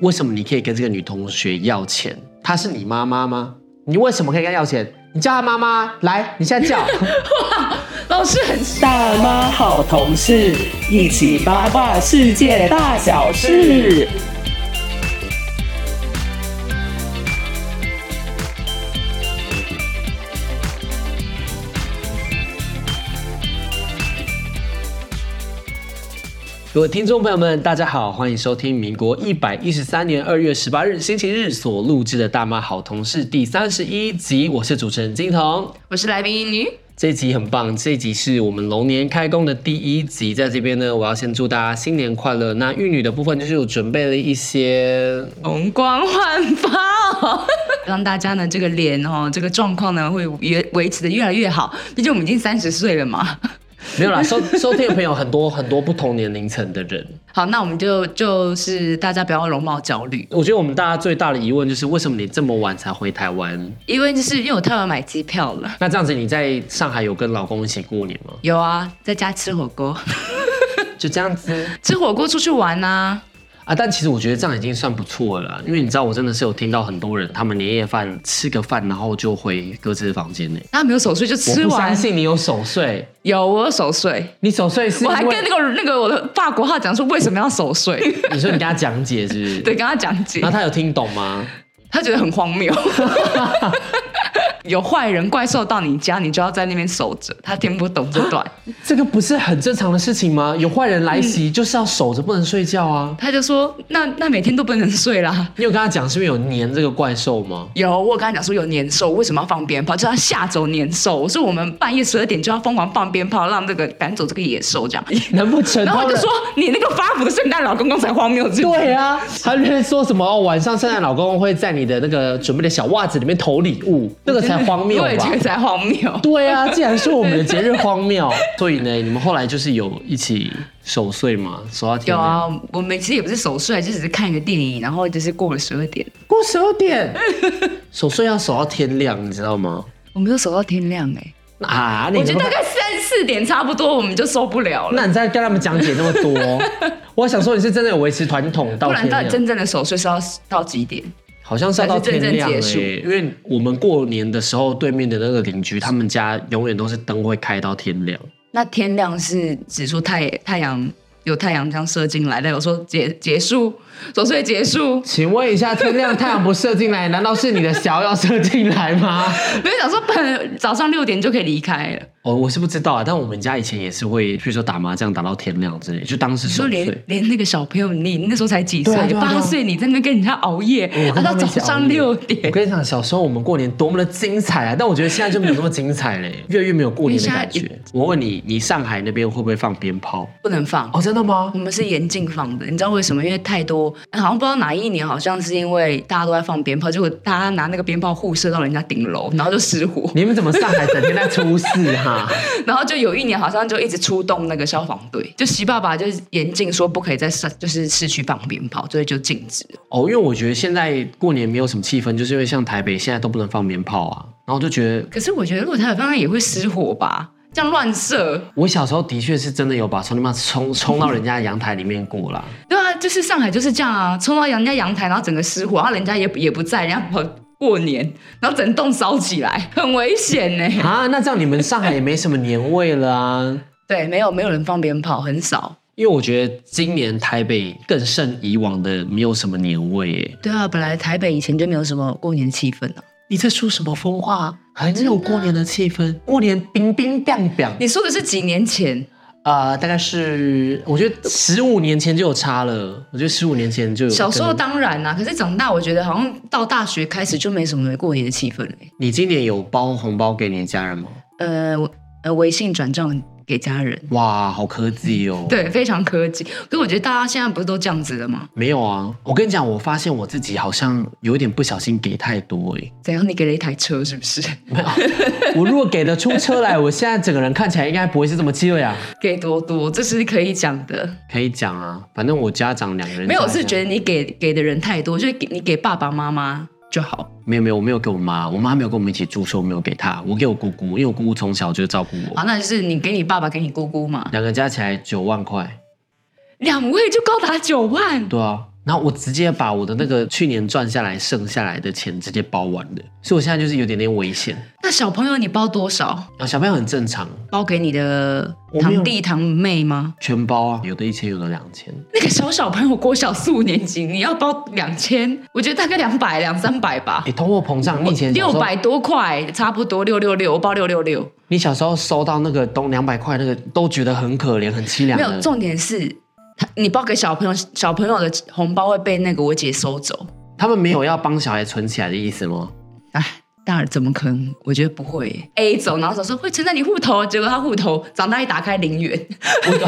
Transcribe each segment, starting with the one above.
为什么你可以跟这个女同学要钱？她是你妈妈吗？你为什么可以跟她要钱？你叫她妈妈来，你现在叫。老师很大妈好同事，一起八卦世界大小事。各位听众朋友们，大家好，欢迎收听民国一百一十三年二月十八日星期日所录制的《大妈好同事》第三十一集，我是主持人金童，我是来宾英女。这一集很棒，这一集是我们龙年开工的第一集，在这边呢，我要先祝大家新年快乐。那玉女的部分就是有准备了一些红光焕发，让大家呢这个脸哦，这个状况呢会维维持的越来越好。毕竟我们已经三十岁了嘛。没有啦，收收听的朋友很多 很多不同年龄层的人。好，那我们就就是大家不要容貌焦虑。我觉得我们大家最大的疑问就是为什么你这么晚才回台湾？因为就是因为我太晚买机票了。那这样子你在上海有跟老公一起过年吗？有啊，在家吃火锅。就这样子吃火锅出去玩啊。啊，但其实我觉得这样已经算不错了，因为你知道，我真的是有听到很多人，他们年夜饭吃个饭，然后就回各自的房间内。他没有守岁就吃完。我相信你有守岁，有我有守岁。你守岁是？我还跟那个那个我的法国号讲说为什么要守岁。你说你跟他讲解是不是？对，跟他讲解。然后他有听懂吗？他觉得很荒谬。有坏人怪兽到你家，你就要在那边守着。他听不懂这段，这个不是很正常的事情吗？有坏人来袭，就是要守着，不能睡觉啊。他就说：“那那每天都不能睡啦。”你有跟他讲是不是有年这个怪兽吗？有，我跟他讲说有年兽，为什么要放鞭炮？就要吓走年兽。我说我们半夜十二点就要疯狂放鞭炮，让这个赶走这个野兽，这样 难不成？然后就说你那个发福的圣诞老公公才荒谬。对啊，他就是说什么哦，晚上圣诞老公公会在你的那个准备的小袜子里面投礼物，那个才荒谬吧？才荒谬。对啊，既然说我们的节日荒谬，所以呢，你们后来就是有一起守岁嘛？守到天亮。有啊，我们其实也不是守岁，就只是看一个电影，然后就是过了十二点。过十二点，守岁要守到天亮，你知道吗？我们有守到天亮哎。啊，我觉得大概三四点差不多，我们就受不了了。那你再跟他们讲解那么多，我想说你是真的有维持传统到天亮。真正的守岁是要到几点？好像晒到天亮哎，因为我们过年的时候，对面的那个邻居，他们家永远都是灯会开到天亮。那天亮是指说太太阳有太阳这样射进来，代表说结结束。守岁结束，请问一下，天亮太阳不射进来，难道是你的小要射进来吗？没有想说，本早上六点就可以离开了。哦，我是不知道啊，但我们家以前也是会，比如说打麻将打到天亮之类，就当时守岁。连连那个小朋友，你那时候才几岁？八岁，你在那跟人家熬夜，熬到早上六点。我跟你讲，小时候我们过年多么的精彩啊！但我觉得现在就没有那么精彩嘞，越来越没有过年的感觉。我问你，你上海那边会不会放鞭炮？不能放哦，真的吗？我们是严禁放的，你知道为什么？因为太多。好像不知道哪一年，好像是因为大家都在放鞭炮，结果大家拿那个鞭炮互射到人家顶楼，然后就失火。你们怎么上海整天在出事哈？然后就有一年好像就一直出动那个消防队，就习爸爸就是严禁说不可以在市就是市区放鞭炮，所以就禁止。哦，因为我觉得现在过年没有什么气氛，就是因为像台北现在都不能放鞭炮啊，然后就觉得。可是我觉得如果台北放，也会失火吧。这样乱射，我小时候的确是真的有把充电棒冲冲到人家阳台里面过啦。对啊，就是上海就是这样啊，冲到人家阳台，然后整个失火，然后人家也也不在，人家跑过年，然后整栋烧起来，很危险呢。啊，那这样你们上海也没什么年味了啊？对，没有没有人放鞭炮，很少。因为我觉得今年台北更胜以往的没有什么年味耶。对啊，本来台北以前就没有什么过年气氛啊。你在说什么疯话？很有过年的气氛，过年冰冰凉凉。你说的是几年前？呃，大概是我觉得十五年前就有差了。我觉得十五年前就有。小时候当然啦，可是长大我觉得好像到大学开始就没什么过年的气氛了。你今年有包红包给你的家人吗？呃，呃，微信转账。给家人。哇，好科技哦。对，非常科技。可是我觉得大家现在不是都这样子的吗？没有啊，我跟你讲，我发现我自己好像有一点不小心给太多哎、怎样？你给了一台车是不是？没有，我如果给得出车来，我现在整个人看起来应该不会是这么气呀。给多多，这是可以讲的。可以讲啊，反正我家长两个人没有，是觉得你给给的人太多，就是给你给爸爸妈妈就好。没有没有，我没有给我妈，我妈没有跟我们一起住，所以我没有给她，我给我姑姑，因为我姑姑从小就照顾我，好，那就是你给你爸爸，给你姑姑嘛，两个加起来九万块，两位就高达九万。对啊，然后我直接把我的那个去年赚下来剩下来的钱直接包完了，所以我现在就是有点点危险。那小朋友你包多少？啊，小朋友很正常，包给你的堂弟堂妹吗？全包啊，有的一千，有的两千。那个小小朋友国小四五年级，你要包两千，我觉得大概两百两三百吧哎，，通货膨胀，你以前六百多块，差不多六六六，我包六六六。你小时候收到那个东两百块，那个都觉得很可怜、很凄凉的。没有，重点是，他你包给小朋友，小朋友的红包会被那个我姐收走。他们没有要帮小孩存起来的意思吗？哎，大人怎么可能？我觉得不会耶。A 走，然后手说会存在你户头，结果他户头长大一打开零元，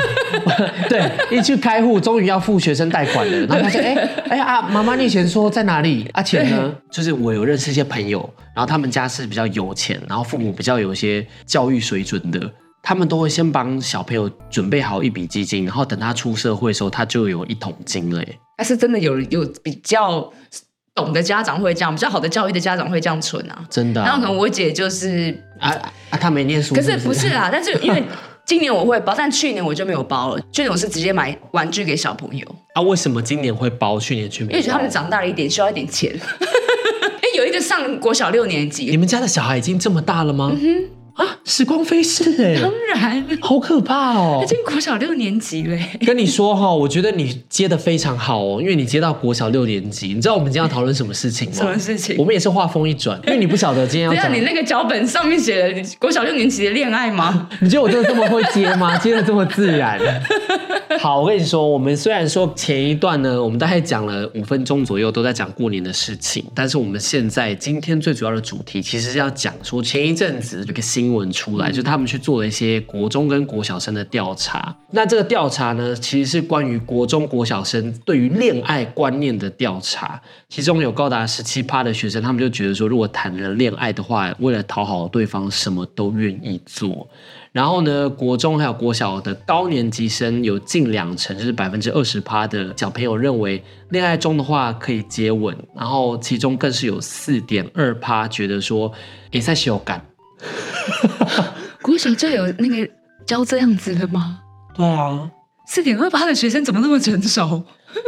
对，一去开户，终于要付学生贷款了，然后他说：“哎、哎啊，妈妈，你以前说在哪里？啊，钱呢？”就是我有认识一些朋友，然后他们家是比较有钱，然后父母比较有一些教育水准的，他们都会先帮小朋友准备好一笔基金，然后等他出社会的时候，他就有一桶金了耶。但是真的有有比较懂的家长会这样，比较好的教育的家长会这样存啊。真的、啊然后可能我姐就是，啊啊，她没念书可是不不是啊，但是因为 今年我会包，但去年我就没有包了。去年我是直接买玩具给小朋友，啊？为什么今年会包，去年却没包？因为觉得他们长大了一点，需要一点钱。哎，有一个上国小六年级你级，们家的小孩已经这么大了吗？啊，时光飞逝哎、当然，好可怕哦他！进国小六年级嘞。跟你说哈，我觉得你接的非常好哦，因为你接到国小六年级，你知道我们今天要讨论什么事情吗？什么事情我们也是话锋一转，因为你不晓得今天要对啊，讲你。那个脚本上面写了国小六年级的恋爱吗？你觉得我真的这么会接吗？接的这么自然？好，我跟你说，我们虽然说前一段呢，我们大概讲了五分钟左右都在讲过年的事情，但是我们现在今天最主要的主题其实是要讲说前一阵子有个新闻出来，就是他们去做了一些国中跟国小生的调查。那这个调查呢，其实是关于国中国小生对于恋爱观念的调查，其中有高达十七趴的学生，他们就觉得说，如果谈了恋爱的话，为了讨好对方，什么都愿意做。然后呢，国中还有国小的高年级生有近两成，就是百分之二十趴的小朋友认为恋爱中的话可以接吻，然后其中更是有四点二趴觉得说也在是有感。国小就有那个教这样子的吗？对啊，四点二八的学生怎么那么成熟？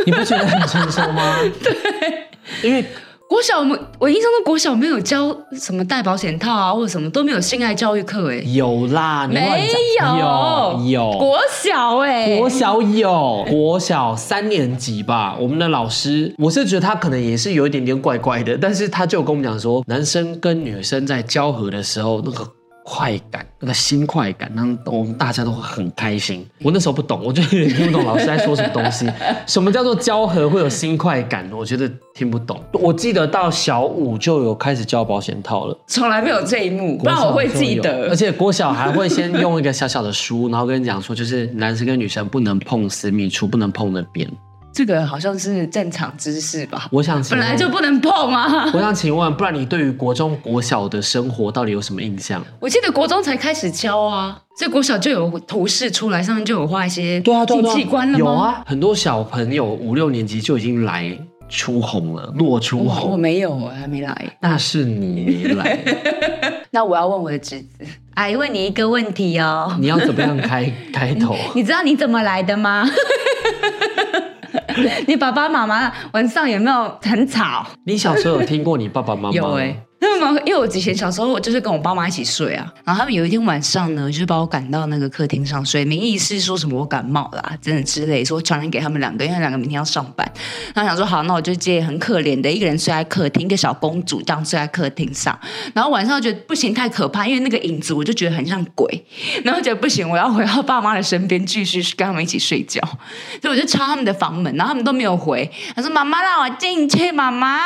你不觉得很成熟吗？对，因为国小我们我印象中国小没有教什么戴保险套啊，或者什么都没有性爱教育课哎，有啦，你没有。有有。国小哎，国小有，国小三年级吧。我们的老师，我是觉得他可能也是有一点点怪怪的，但是他就跟我们讲说，男生跟女生在交合的时候，那个快感，那个新快感，让我们大家都很开心。我那时候不懂，我就有点听不懂老师在说什么东西。什么叫做交合会有新快感？我觉得听不懂。我记得到小五就有开始交保险套了。从来没有这一幕，不然我会记得而。且郭小还会先用一个小小的书，然后跟你讲说，就是男生跟女生不能碰私密处，不能碰那边。这个好像是正常知识吧？我想本来就不能碰啊！我想请问，不然你对于国中、国小的生活到底有什么印象？我记得国中才开始教啊，所以国小就有图示出来，上面就有画一些对啊性器官了吗？有，啊，很多小朋友五六年级就已经来出红了，落出红我红。没有，我还没来。那是你没来，那我要问我的侄子，阿姨问你一个问题哦，你要怎么样开开头？你知道你怎么来的吗？你爸爸妈妈晚上有没有很吵？你小时候有听过你爸爸妈妈？有哎、他们因为我以前小时候我就是跟我爸妈一起睡啊，然后他们有一天晚上呢，就是把我赶到那个客厅上睡，名义是说什么我感冒啦，真的之类，说传染给他们两个，因为两个明天要上班。然后想说好，那我就接很可怜的一个人睡在客厅，一个小公主这样睡在客厅上。然后晚上觉得不行，太可怕，因为那个影子我就觉得很像鬼，然后觉得不行，我要回到爸妈的身边，继续跟他们一起睡觉。所以我就敲他们的房门，然后他们都没有回。他说：“妈妈让我进去，妈妈。”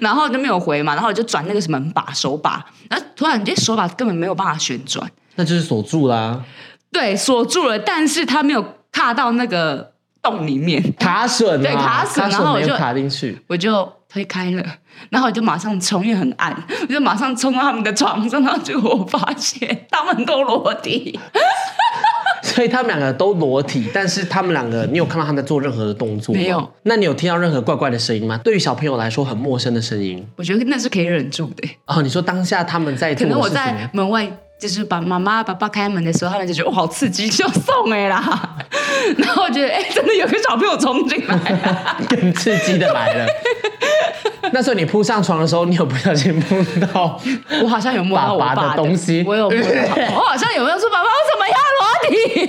然后就没有回嘛，然后我就转那个什么门把手把，然后突然这手把根本没有办法旋转，那就是锁住啦，对，锁住了，但是他没有卡到那个洞里面，卡榫啊，对卡榫然后我就卡进去。我就推开了，然后我就马上冲，因为很暗，我就马上冲到他们的床上，然后结果我发现他们都裸体，所以他们两个都裸体，但是他们两个，你有看到他们在做任何的动作吗？没有。那你有听到任何怪怪的声音吗？对于小朋友来说，很陌生的声音。我觉得那是可以忍住的。哦，你说当下他们在做可能我在门外，就是把妈妈爸爸开门的时候，他们就觉得哇好刺激，就送哎啦。然后我觉得哎、真的有个小朋友冲进来、啊，更刺激的来了。那时候你扑上床的时候，你有不小心碰到？我好像有摸到我爸爸的东西我有摸到，我好像有没有说爸爸我怎么要裸体？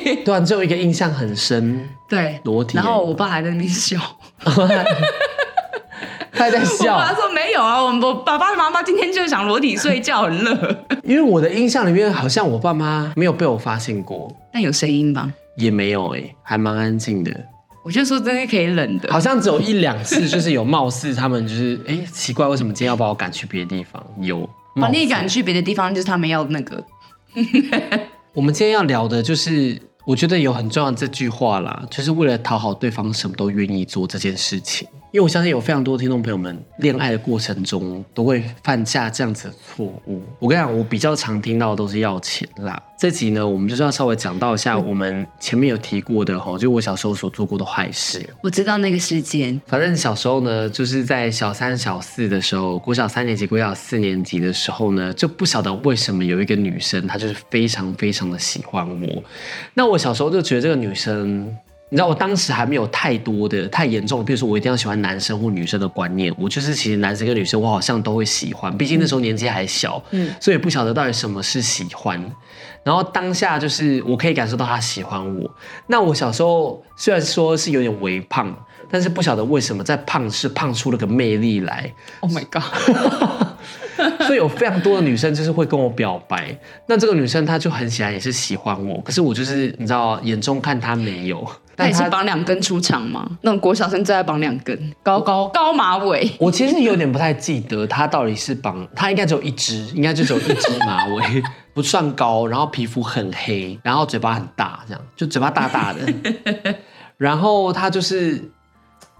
对啊，只有一个印象很深，对，裸体然后我爸还在那边笑，他 还在我笑爸，说没有啊，我我爸爸妈妈今天就想裸体睡觉，很热，因为我的印象里面好像我爸妈没有被我发现过，但有声音吧？也没有哎、还蛮安静的。我就说真的可以冷的，好像只有一两次，就是有貌似他们就是哎、奇怪，为什么今天要把我赶去别的地方？有把你赶去别的地方，就是他们要那个，我们今天要聊的就是，我觉得有很重要的这句话啦，就是为了讨好对方，什么都愿意做这件事情。因为我相信有非常多听众朋友们，恋爱的过程中都会犯下这样子的错误。我跟你讲，我比较常听到的都是要钱啦。这集呢，我们就是要稍微讲到一下我们前面有提过的哈，就我小时候所做过的坏事。我知道那个时间，反正小时候呢，就是在小三、小四的时候，国小三年级、国小四年级的时候呢，就不晓得为什么有一个女生，她就是非常非常的喜欢我。那我小时候就觉得这个女生，你知道，我当时还没有太多的、太严重的，比如说我一定要喜欢男生或女生的观念。我就是其实男生跟女生，我好像都会喜欢，毕竟那时候年纪还小，嗯，所以不晓得到底什么是喜欢。然后当下就是我可以感受到他喜欢我。那我小时候虽然说是有点微胖，但是不晓得为什么在胖是胖出了个魅力来，，Oh my god，所以有非常多的女生就是会跟我表白。那这个女生她就很显然也是喜欢我，可是我就是你知道眼中看她没有，他也是绑两根出场吗？那种国小生最爱绑两根，高高高马尾，我其实有点不太记得他到底是绑，他应该只有一只，应该就只有一只马尾，不算高，然后皮肤很黑，然后嘴巴很大，这样就嘴巴大大的。然后他就是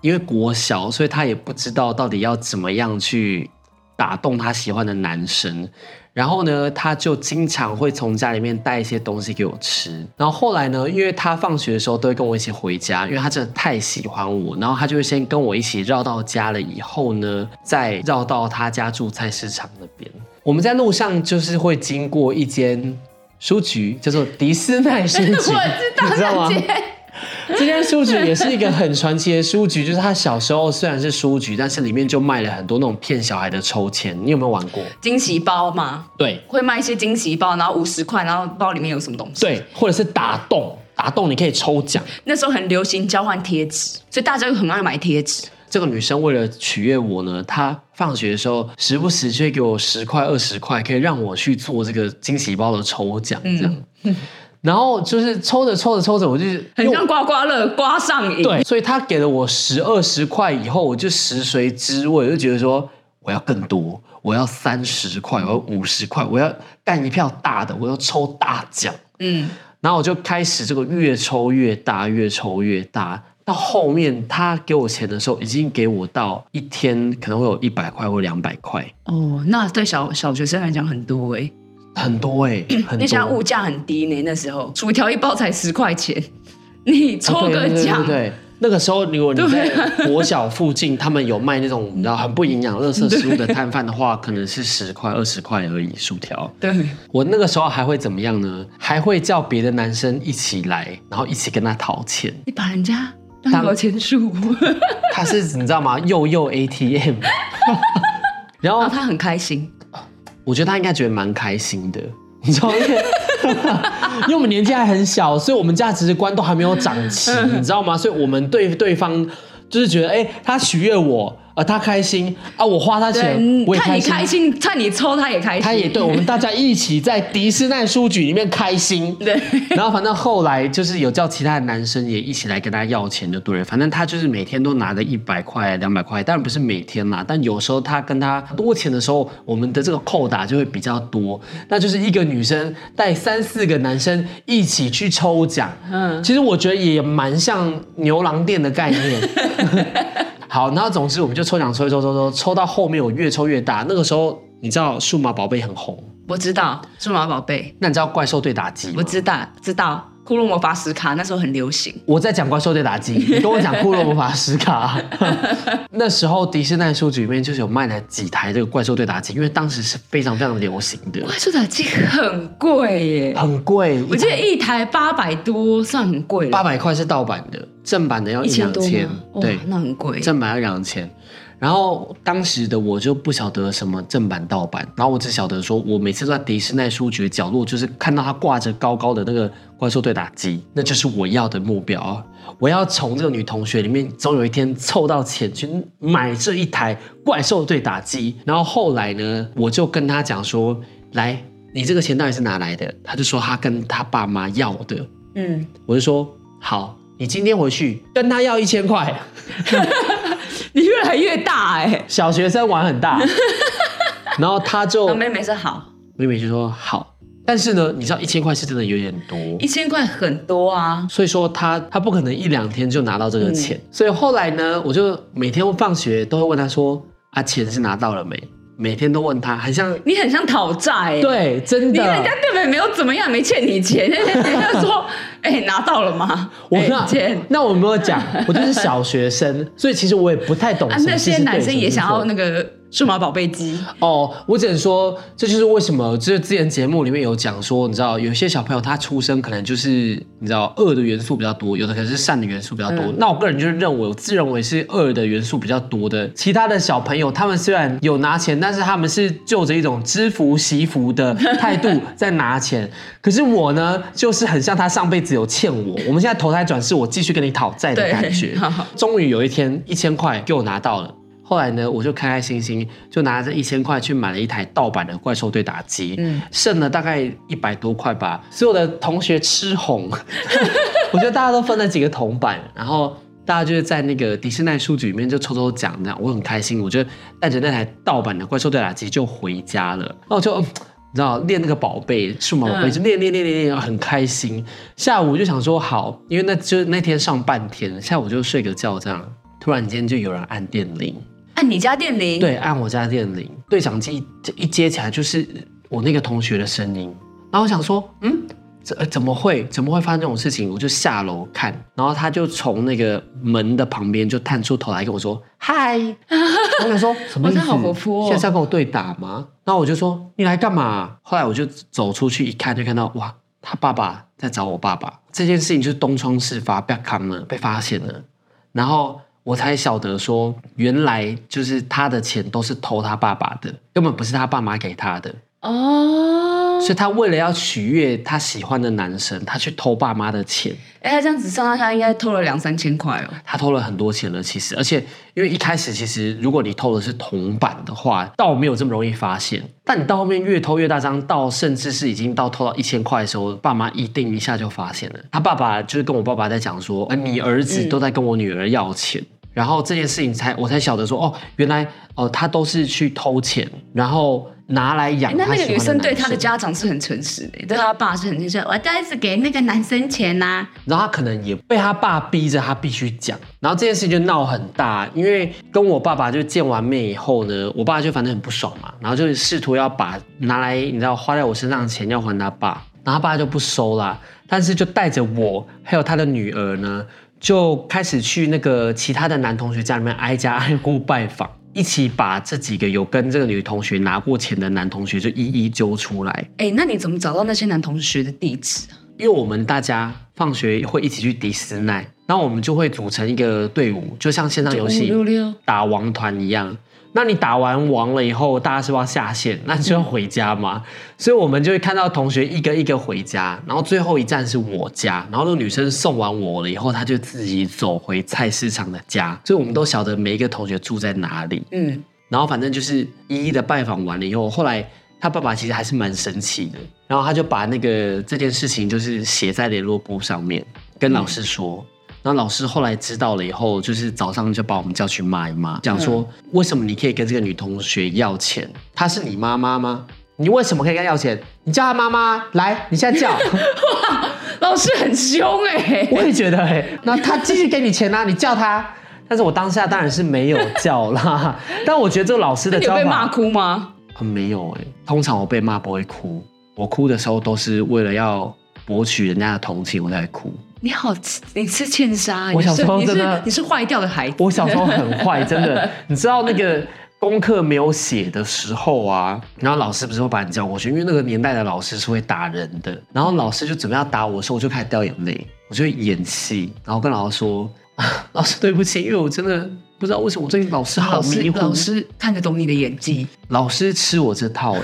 因为国小，所以他也不知道到底要怎么样去打动他喜欢的男生。然后呢，他就经常会从家里面带一些东西给我吃。然后后来呢，因为他放学的时候都会跟我一起回家，因为他真的太喜欢我，然后他就会先跟我一起绕到家了，以后呢，再绕到他家住菜市场那边。我们在路上就是会经过一间书局，叫做迪斯奈书局，你知道吗？那间这间书局也是一个很传奇的书局，就是他小时候虽然是书局，但是里面就卖了很多那种骗小孩的抽签。你有没有玩过？惊喜包吗，对会卖一些惊喜包，然后五十块，然后包里面有什么东西？，对，或者是打洞，打洞你可以抽奖。那时候很流行交换贴纸，所以大家就很爱买贴纸。这个女生为了取悦我呢，她放学的时候时不时就会给我十块、二十块，可以让我去做这个惊喜包的抽奖，这样。然后就是抽着抽着抽着，我就是很像刮刮乐，刮上瘾。对，所以他给了我十二十块以后，我就食髓知味，我就觉得说我要更多，我要三十块，我要五十块，我要干一票大的，我要抽大奖。嗯，然后我就开始这个越抽越大，越抽越大。到后面他给我钱的时候，已经给我到一天可能会有一百块或两百块，哦，那对小小学生来讲很多哎、很多哎、很那现在。物价很低呢，那时候薯条一包才十块钱，你抽个奖，对对那个时候，如果你在国小附近，他们有卖那种你知道很不营养、垃圾食物的摊贩的话，可能是十块、二十块而已。薯条，对我那个时候还会怎么样呢？还会叫别的男生一起来，然后一起跟他讨钱。你把人家当摇钱树，他是你知道吗？又又 ATM，然后然后他很开心。我觉得他应该觉得蛮开心的，你知道吗？因为我们年纪还很小，所以我们价值观都还没有长齐，你知道吗？所以我们对对方就是觉得，哎、他取悦我啊，他开心啊，我花他钱，我也看你开心，开心，看你抽他也开心，他也对我们大家一起在迪士尼书局里面开心。对。然后反正后来就是有叫其他的男生也一起来跟他要钱，就对了。反正他就是每天都拿着一百块、两百块，当然不是每天啦，但有时候他跟他多钱的时候，我们的这个扣打就会比较多。那就是一个女生带三四个男生一起去抽奖，嗯，其实我觉得也蛮像牛郎店的概念。好，然后总之我们就抽奖抽一抽抽抽，抽到后面我越抽越大。那个时候你知道数码宝贝很红，我知道数码宝贝，那你知道怪兽对打机吗？我知道知道骷髅魔法石卡那时候很流行，我在讲怪兽对打机，你跟我讲骷髅魔法石卡。那时候迪士尼书局里面就是有卖了几台这个怪兽对打机，因为当时是非常非常流行的，怪兽打机很贵耶，很贵。我记得一台八百多，算很贵了，八百块是盗版的，正版的要一两千对，那很贵。正版要两千。然后当时的我就不晓得什么正版盗版，然后我只晓得说，我每次都在迪士尼书局的角落，就是看到它挂着高高的那个怪兽对打机，那就是我要的目标。我要从这个女同学里面，总有一天凑到钱去买这一台怪兽对打机。然后后来呢，我就跟她讲说，来，你这个钱到底是哪来的？她就说她跟她爸妈要的。嗯，我就说好，你今天回去跟他要一千块。你越来越大哎。小学生玩很大，然后他就我妹妹说好，妹妹就说好，但是呢，你知道一千块是真的有点多，一千块很多啊。所以说他他不可能一两天就拿到这个钱，所以后来呢，我就每天放学都会问他说啊，钱是拿到了没？每天都问他，很像你很像讨债哎。。对，真你人家。根本没有怎么样，没欠你钱，人家说，哎、拿到了吗？哎我那欸那我没有讲，我就是小学生，所以其实我也不太懂啊，那些男生也想要那个数码宝贝机，哦，我只能说，这就是为什么，就是之前节目里面有讲说，你知道，有些小朋友他出生可能就是你知道恶的元素比较多，有的可能是善的元素比较多。嗯那我个人就是认为，我自认为是恶的元素比较多的。其他的小朋友，他们虽然有拿钱，但是他们是就着一种知福惜福的态度 在拿钱。可是我呢，就是很像他上辈子有欠我，我们现在投胎转世，我继续跟你讨债的感觉。好终于有一天，一千块给我拿到了。后来呢，我就开开心心就拿着一千块去买了一台盗版的怪兽对打机，嗯剩了大概一百多块吧。所有的同学吃红，我觉得大家都分了几个铜板，然后大家就是在那个迪士尼书局里面就抽抽奖，这样我很开心。我就带着那台盗版的怪兽对打机就回家了，然后我就。嗯你知道练那个宝贝数码宝贝，嗯就练练练练练，很开心。下午就想说好，因为那就是那天上半天，下午就睡个觉这样。突然间就有人按电铃，按你家电铃，，对，按我家电铃，对讲机一接起来就是我那个同学的声音，然后我想说，嗯，怎呃怎么会怎么会发生这种事情？我就下楼看，然后他就从那个门的旁边就探出头来跟我说嗨，我想说什么意思？哇他好活泼哦现在是要跟我对打吗？然后我就说你来干嘛？后来我就走出去一看，就看到哇，他爸爸在找我爸爸，这件事情就是东窗事发，被扛了，被发现了。然后我才晓得说，原来就是他的钱都是偷他爸爸的，根本不是他爸妈给他的。哦，所以他为了要取悦他喜欢的男生，他去偷爸妈的钱，哎、他这样子上上下应该偷了两三千块哦。他偷了很多钱了。其实，而且因为一开始其实如果你偷的是铜板的话，倒没有这么容易发现。但你到后面越偷越大张，到甚至是已经到偷到一千块的时候，爸妈一定一下就发现了。他爸爸就是跟我爸爸在讲说，呃，你儿子都在跟我女儿要钱。然后这件事情才我才晓得说，哦，原来哦他都是去偷钱，然后拿来养他那个女生对男她的家长是很诚实的，对她爸是很诚实。我当然是给那个男生钱呐、然后他可能也被他爸逼着他必须讲，然后这件事情就闹很大，因为跟我爸爸就见完面以后呢，我爸就反正很不爽嘛，然后就试图要把拿来你知道花在我身上的钱要还他爸，然后他爸就不收啦，但是就带着我还有他的女儿呢，就开始去那个其他的男同学家里面挨家挨户拜访。一起把这几个有跟这个女同学拿过钱的男同学就一一揪出来，哎、那你怎么找到那些男同学的地址啊？因为我们大家放学会一起去迪斯奈，然后我们就会组成一个队伍，就像线上游戏打王团一样，那你打完王了以后，大家是不是要下线？那就要回家嘛。所以我们就会看到同学一个一个回家，然后最后一站是我家。然后那个女生送完我了以后，她就自己走回菜市场的家。所以我们都晓得每一个同学住在哪里。嗯，然后反正就是一一的拜访完了以后，后来他爸爸其实还是蛮生气的，然后他就把那个这件事情就是写在联络簿上面，跟老师说。然后老师后来知道了以后，就是早上就把我们叫去骂一骂，讲说为什么你可以跟这个女同学要钱？她是你妈妈吗？你为什么可以跟她要钱？你叫她妈妈来，你现在叫。老师很凶哎、我也觉得哎、那他继续给你钱啊，你叫他。但是我当下当然是没有叫啦，但我觉得这个老师的教你有被骂哭吗？啊没有哎、通常我被骂不会哭，我哭的时候都是为了要博取人家的同情我才哭。你好，你吃欠杀、欸，我小时候真的你是坏掉的孩子。我小时候很坏，真的，你知道那个功课没有写的时候啊，然后老师不是会把你叫过去，因为那个年代的老师是会打人的，然后老师就准备要打我的时候，我就开始掉眼泪，我就会演戏，然后跟老师说。啊，老师对不起，因为我真的不知道为什么我最近老师好迷糊。老师看得懂你的演技，老师吃我这套哎、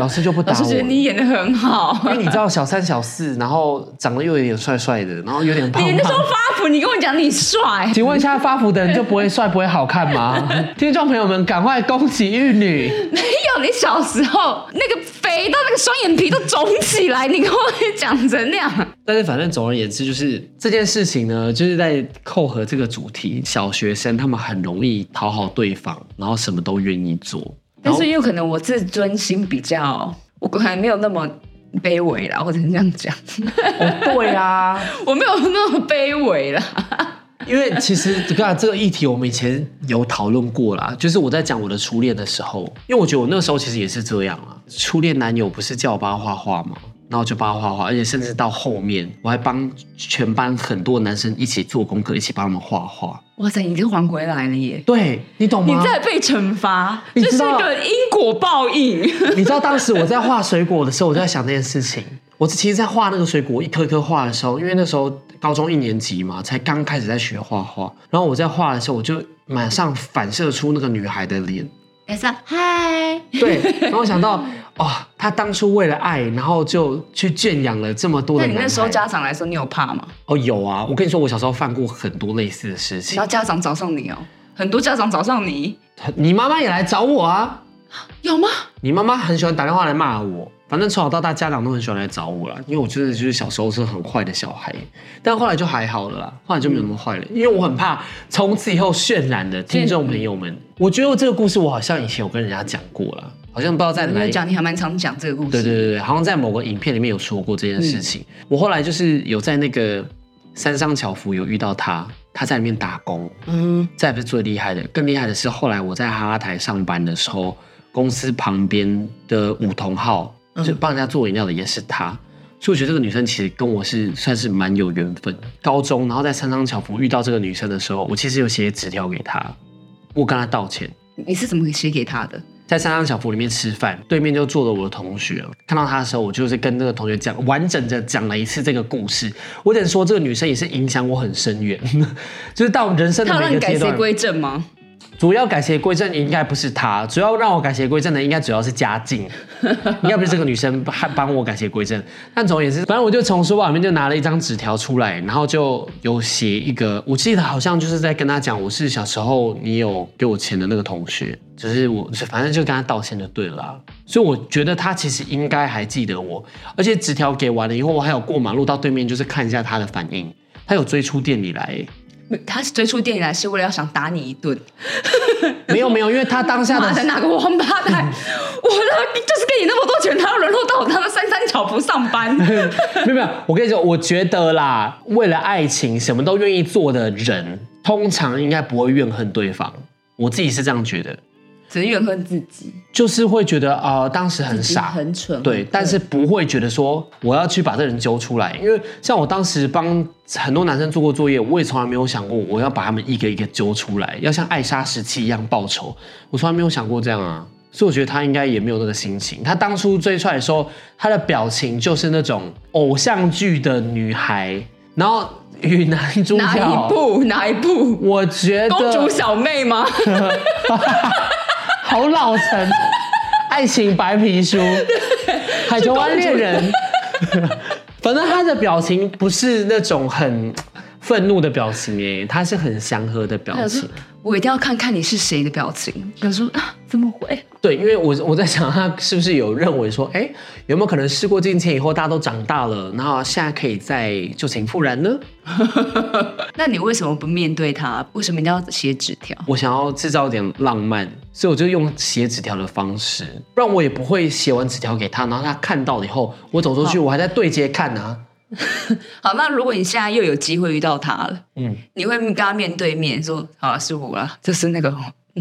老师就不打我。老师觉得你演的很好。因为你知道小三小四，然后长得又有点帅帅的，然后有点胖你那时候。发福，你跟我讲你帅，请问一下，发福的人就不会帅不会好看吗？听众朋友们，赶快恭喜玉女！没有，你小时候那个肥到那个双眼皮都肿起来，你跟我讲成那样，但是反正总而言之，就是这件事情呢，就是在扣合这个主题。小学生他们很容易讨好对方，然后什么都愿意做。但是也有可能我自尊心比较，我可能没有那么卑微啦，或者是这样讲，哦，对啊，我没有那么卑微啦。因为其实你看这个议题，我们以前有讨论过啦。就是我在讲我的初恋的时候，因为我觉得我那时候其实也是这样啊。初恋男友不是叫我帮他画画吗？然后我就帮他画画，而且甚至到后面我还帮全班很多男生一起做功课，一起帮他们画画。哇塞，你这还回来了耶！对你懂吗？你在被惩罚，这是你知道个因果报应。你知道当时我在画水果的时候，我就在想这件事情。我其实，在画那个水果一颗一颗画的时候，因为那时候高中一年级嘛，才刚开始在学画画。然后我在画的时候，我就马上反射出那个女孩的脸。艾莎，嗨，对，然后我想到，哦，他当初为了爱，然后就去圈养了这么多的。那你那时候家长来说，你有怕吗？哦有啊，我跟你说，我小时候犯过很多类似的事情然后。家长找上你哦，很多家长找上你，你妈妈也来找我啊，有吗？你妈妈很喜欢打电话来骂我，反正从小到大家长都很喜欢来找我啦，因为我真的就是小时候是很坏的小孩，但后来就还好了啦，后来就没有那么坏了，因为我很怕从此以后渲染的听众朋友们，我觉得这个故事我好像以前有跟人家讲过了，好像不知道在哪里。讲，你还蛮常讲这个故事。对对对对，好像在某个影片里面有说过这件事情。我后来就是有在那个三商巧福有遇到他，他在里面打工，嗯，这还不是最厉害的，更厉害的是后来我在哈哈台上班的时候，公司旁边的五同号就帮人家做饮料的也是他，所以我觉得这个女生其实跟我是算是蛮有缘分。高中，然后在三商巧福遇到这个女生的时候，我其实有写纸条给她，我跟她道歉。你是怎么写给她的？在三商小福里面吃饭，对面就坐了我的同学。看到她的时候，我就是跟那个同学讲完整的讲了一次这个故事。我只能说，这个女生也是影响我很深远，就是到人生的他有让你改邪每个阶段。归正吗？主要改邪归正应该不是他，主要让我改邪归正的应该主要是嘉靖，应该不是这个女生还帮我改邪归正。但总而言之，反正我就从书包里面就拿了一张纸条出来，然后就有写一个，我记得好像就是在跟他讲，我是小时候你有给我钱的那个同学，只是我反正就跟他道歉就对了。啦。所以我觉得他其实应该还记得我，而且纸条给完了以后，我还有过马路到对面，就是看一下他的反应，他有追出店里来、欸 他是追出电影来是为了要想打你一顿。没有没有，因为他当下的 妈的，哪个王八蛋！我那就是给你那么多钱，他要沦落到我他妈三三脚不上班。没有没有，我跟你说，我觉得啦，为了爱情什么都愿意做的人，通常应该不会怨恨对方。我自己是这样觉得，只是怨恨自己，就是会觉得啊、呃当时很傻，很蠢。对，但是不会觉得说我要去把这人揪出来，因为像我当时帮很多男生做过作业，我也从来没有想过我要把他们一个一个揪出来，要像艾莎时期一样报仇，我从来没有想过这样啊。所以我觉得他应该也没有那个心情。他当初追出来的时候，他的表情就是那种偶像剧的女孩，然后与男主角 哪一部？哪一部？我觉得公主小妹吗？好老成，爱情白皮书，海豚湾恋人。反正他的表情不是那种很愤怒的表情诶，他是很祥和的表情。我一定要看看你是谁的表情。他说啊，怎么会？对，因为我我在想，他是不是有认为说，哎，有没有可能事过境迁以后，大家都长大了，然后现在可以再旧情复燃呢？那你为什么不面对他？为什么一定要写纸条？我想要制造点浪漫，所以我就用写纸条的方式，不然我也不会写完纸条给他，然后他看到了以后，我走出去，我还在对接看啊。好，那如果你现在又有机会遇到他了，嗯，你会跟他面对面说：“好，是我了，这是那个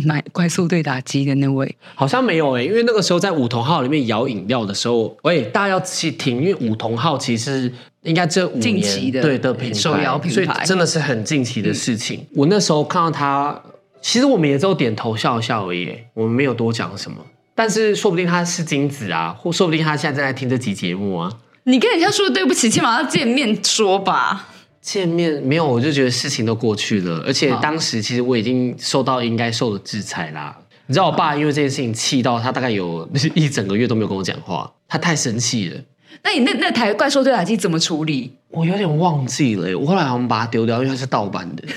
买快速对打机的那位。”好像没有诶，因为那个时候在五同号里面摇饮料的时候，喂，大家要去听，因为五同号其实应该这五年对的品手摇品牌，真的是很近期的事情。我那时候看到他，其实我们也只有点头笑笑而已，我们没有多讲什么。但是说不定他是金子啊，或说不定他现在正在听这集节目啊。你跟人家说对不起，起码要见面说吧。见面没有，我就觉得事情都过去了，而且当时其实我已经受到应该受的制裁啦。你知道我爸因为这件事情气到他大概有一整个月都没有跟我讲话，他太生气了。那你那那台怪兽对打机怎么处理？我有点忘记了，我后来我们把它丢掉，因为它是盗版的。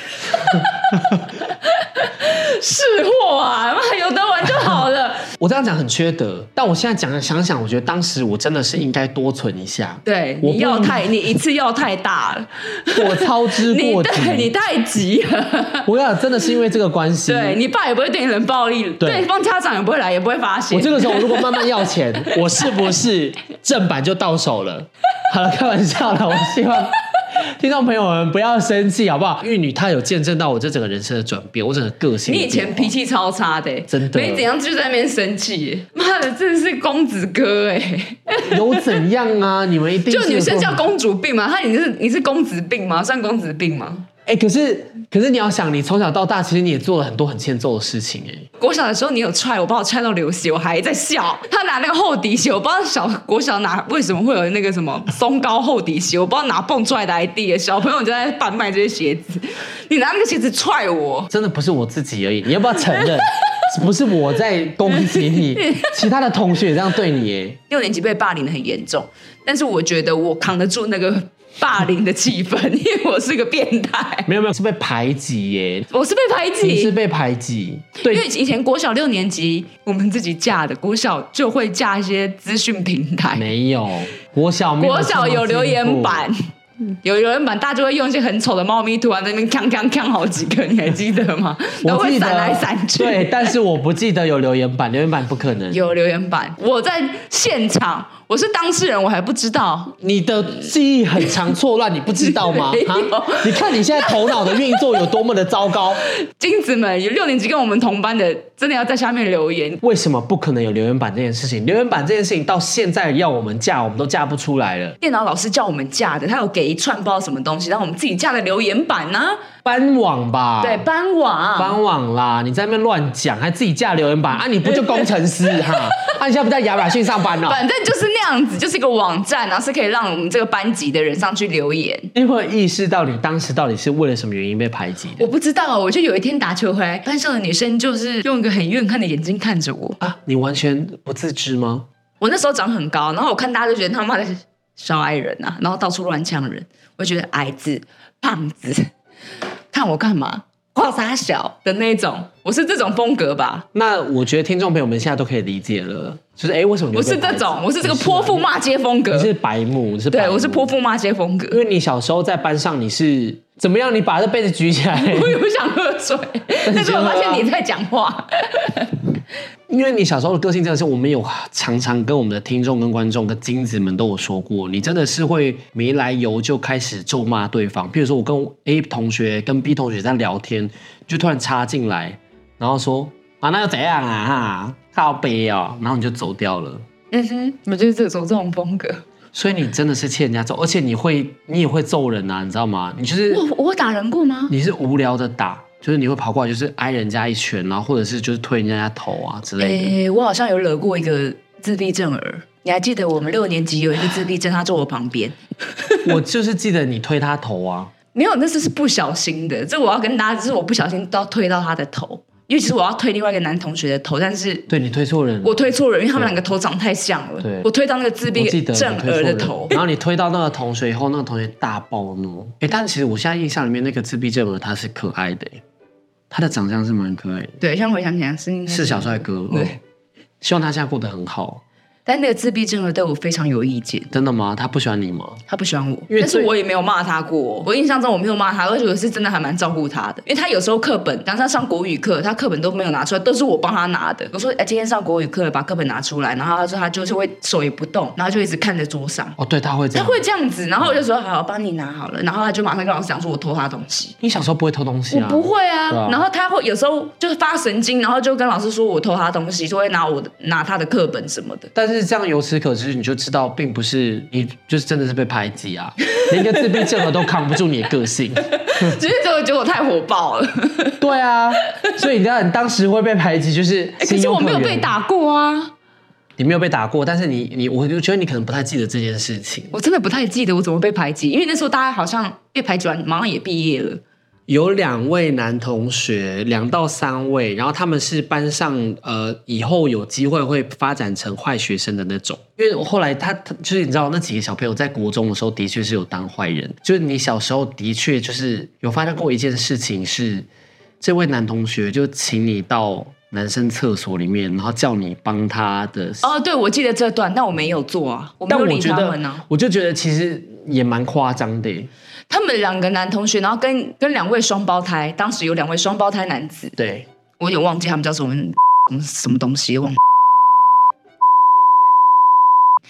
是货啊，那有得玩。我这样讲很缺德，但我现在讲想想，我觉得当时我真的是应该多存一下。对，你要太你一次要太大了，我操之过急，你太急了。我要真的是因为这个关系，对你爸也不会对你冷暴力，对方家长也不会来，也不会发现。我这个时候如果慢慢要钱，我是不是正版就到手了？好了，开玩笑了，我希望。听众朋友们，不要生气好不好？玉女她有见证到我这整个人生的转变，我整个个性。你以前脾气超差的，真的，没怎样就在那边生气。妈的，真的是公子哥哎！有怎样啊？你们一定就女生叫公主病嘛？她你是你是公子病吗？算公子病吗？哎，可是可是你要想，你从小到大，其实你也做了很多很欠揍的事情哎。国小的时候，你有踹我，把我踹到流血，我还在笑。他拿那个厚底鞋，我不知道小国小拿为什么会有那个什么松糕厚底鞋，我不知道哪蹦出来的 ID。小朋友就在贩卖这些鞋子，你拿那个鞋子踹我，真的不是我自己而已。你要不要承认，不是我在攻击你，其他的同学也这样对你耶。六年级被霸凌的很严重，但是我觉得我扛得住那个。霸凌的气氛，因为我是个变态。没有没有，是被排挤耶！我是被排挤，是被排挤。对，因为以前国小六年级，我们自己架的国小就会架一些资讯平台。没有国小，国小有留言板。有有人把大家就会用一些很丑的猫咪图案在那边锵锵锵好几个，你还记得吗？我会闪来闪去。对，但是我不记得有留言板，留言板不可能有留言板。我在现场，我是当事人，我还不知道。你的记忆很长错乱，你不知道吗？你看你现在头脑的运作有多么的糟糕。金子们，有六年级跟我们同班的，真的要在下面留言。为什么不可能有留言板这件事情？留言板这件事情到现在要我们架，我们都架不出来了。电脑老师叫我们架的，他有给。一串不知道什么东西，让我们自己架的留言板呢？班网吧？对，班网，班网啦！你在那边乱讲，还自己架留言板啊？你不就工程师 哈？啊，你现在不在亚马逊上班了？反正就是那样子，就是一个网站，然后是可以让我们这个班级的人上去留言。你会意识到你当时到底是为了什么原因被排挤的？我不知道，我就有一天打球回来，班上的女生就是用一个很怨恨的眼睛看着我啊！你完全不自知吗？我那时候长很高，然后我看大家都觉得他妈的。小矮人啊，然后到处乱呛人，我觉得矮子、胖子，看我干嘛？画傻小的那种，我是这种风格吧？那我觉得听众朋友们现在都可以理解了，就是哎，为什么不是这种？我是这个泼妇骂街风格，你是白目，是？对，我是泼妇骂街风格，因为你小时候在班上你是怎么样？你把这被子举起来，我有想喝水，但是我发现你在讲话。因为你小时候的个性真的是，我们有常常跟我们的听众、跟观众、跟金子们都有说过，你真的是会没来由就开始咒骂对方。比如说，我跟 A 同学、跟 B 同学在聊天，就突然插进来，然后说啊，那又怎样啊？哈，靠背哦，然后你就走掉了。嗯哼，我就是这走这种风格。所以你真的是欠人家揍，而且你会，你也会揍人啊，你知道吗？你就是我，我打人过吗？你是无聊的打。就是你会跑过来，就是挨人家一拳，然后或者是就是推人家头啊之类的。诶，我好像有惹过一个自闭症儿，你还记得我们六年级有一个自闭症，他坐我旁边。我就是记得你推他头啊。没有，那次是不小心的。这我要跟大家，就是我不小心都要推到他的头。因为其实我要推另外一个男同学的头，但是对你推错人，我推错人，因为他们两个头长太像了。对我推到那个自闭症儿的头，然后你推到那个同学以后，那个同学大暴怒。哎，但其实我现在印象里面那个自闭症儿他是可爱的，诶他的长相是蛮可爱的，对，现在回想起来是是小帅哥。对哦希望他现在过得很好。但那个自闭症的对我非常有意见，真的吗？他不喜欢你吗？他不喜欢我，但是我也没有骂他过。我印象中我没有骂他，而且我是真的还蛮照顾他的，因为他有时候课本，当他上国语课，他课本都没有拿出来，都是我帮他拿的。我说，哎，今天上国语课，把课本拿出来，然后他说他就是会手也不动，然后就一直看着桌上。哦，对，他会这样。他会这样子，然后我就说好，我帮你拿好了，然后他就马上跟老师讲说我偷他东西，你小时候不会偷东西啊？我不会啊，啊然后他会有时候就是发神经，然后就跟老师说我偷他东西，就会拿我的拿他的课本什么的。但是这样由此可知，你就知道，并不是你就是真的是被排挤啊，连一个自闭症儿都扛不住你的个性。只是觉得觉得我太火爆了，对啊，所以你知道你当时会被排挤，就是哎可是我没有被打过啊，你没有被打过，但是你你，我就觉得你可能不太记得这件事情。我真的不太记得我怎么被排挤，因为那时候大家好像被排挤完，马上也毕业了。有两位男同学，两到三位，然后他们是班上呃以后有机会会发展成坏学生的那种。因为我后来他他就是你知道那几个小朋友在国中的时候的确是有当坏人，就是你小时候的确就是有发生过一件事情是，这位男同学就请你到男生厕所里面，然后叫你帮他的哦，对，我记得这段，但我没有做啊，我没有理他们啊。，我就觉得其实也蛮夸张的耶。他们两个男同学，然后跟跟两位双胞胎，当时有两位双胞胎男子，对，我有点忘记他们叫什么什么什么东西，忘。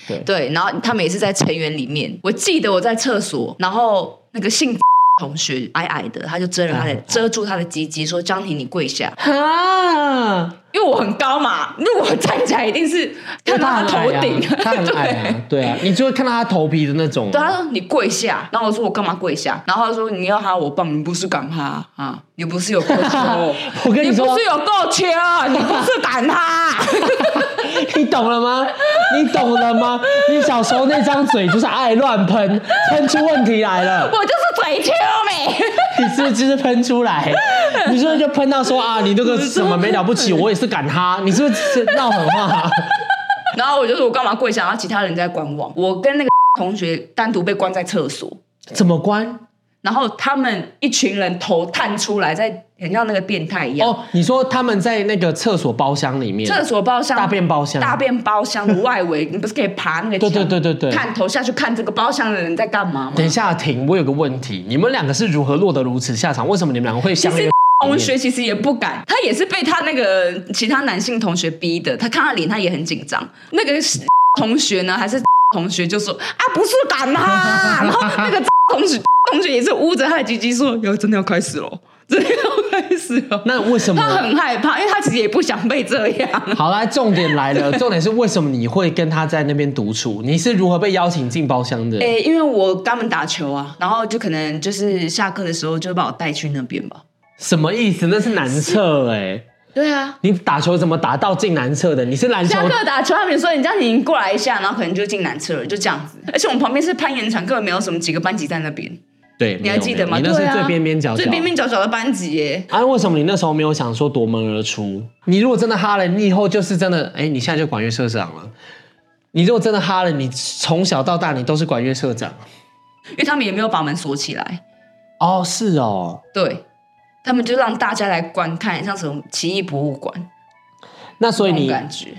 对对，然后他们也是在成员里面。我记得我在厕所，然后那个姓同学矮矮的，他就遮着他的遮住他的鸡鸡，说：“张婷，你跪下。哈，”因为我很高嘛，如果我站起来一定是看到他头顶。他很矮啊，对啊，你就会看到他头皮的那种。对，他说你跪下，然后我说我干嘛跪下？然后他说你要哈我棒，你不是敢他啊？你不是有够球？我跟你不是有够球？你不是敢哈？你懂了吗？你懂了吗？你小时候那张嘴就是爱乱喷，喷出问题来了。我就是嘴球没。你是不是就是喷出来？你是不是就喷到说啊，你这个什么没了不起，我也是敢哈？你是不是闹狠话？然后我就说我干嘛跪下？然后其他人在观望，我跟那个同学单独被关在厕所，怎么关？然后他们一群人头探出来，在很像那个变态一样。哦，你说他们在那个厕所包厢里面，厕所包厢、大便包厢大便包厢 的外围，你不是可以爬那个对墙对对对对探头下去看这个包厢的人在干嘛吗？等一下停，我有个问题，你们两个是如何落得如此下场？为什么你们两个会相约？同学其实也不敢，他也是被他那个其他男性同学逼的。他看他脸，他也很紧张。那个 同学呢，还是 同学就说啊，不是敢啊。然后那个同学同学也是捂着他的鸡鸡说，要真的要开始了，真的要开始了。那为什么？他很害怕，因为他其实也不想被这样。好啦，重点来了，重点是为什么你会跟他在那边独处？你是如何被邀请进包厢的？诶、因为我跟他们打球啊，然后就可能就是下课的时候就把我带去那边吧。什么意思？那是男厕哎、对啊，你打球怎么打到进男厕的？你是篮球下课打球，他们说你这样你过来一下，然后可能就进男厕了，就这样子。而且我们旁边是攀岩场，根本没有什么几个班级在那边，对，你还记得吗？你那是最边边角角。最边边角角的班级耶。啊，为什么你那时候没有想说夺门而出？你如果真的哈了，你以后就是真的，哎，你现在就管乐社长了。你如果真的哈了，你从小到大你都是管乐社长。因为他们也没有把门锁起来，哦，是哦。对他们就让大家来观看，像什么奇异博物馆那所以你，感觉。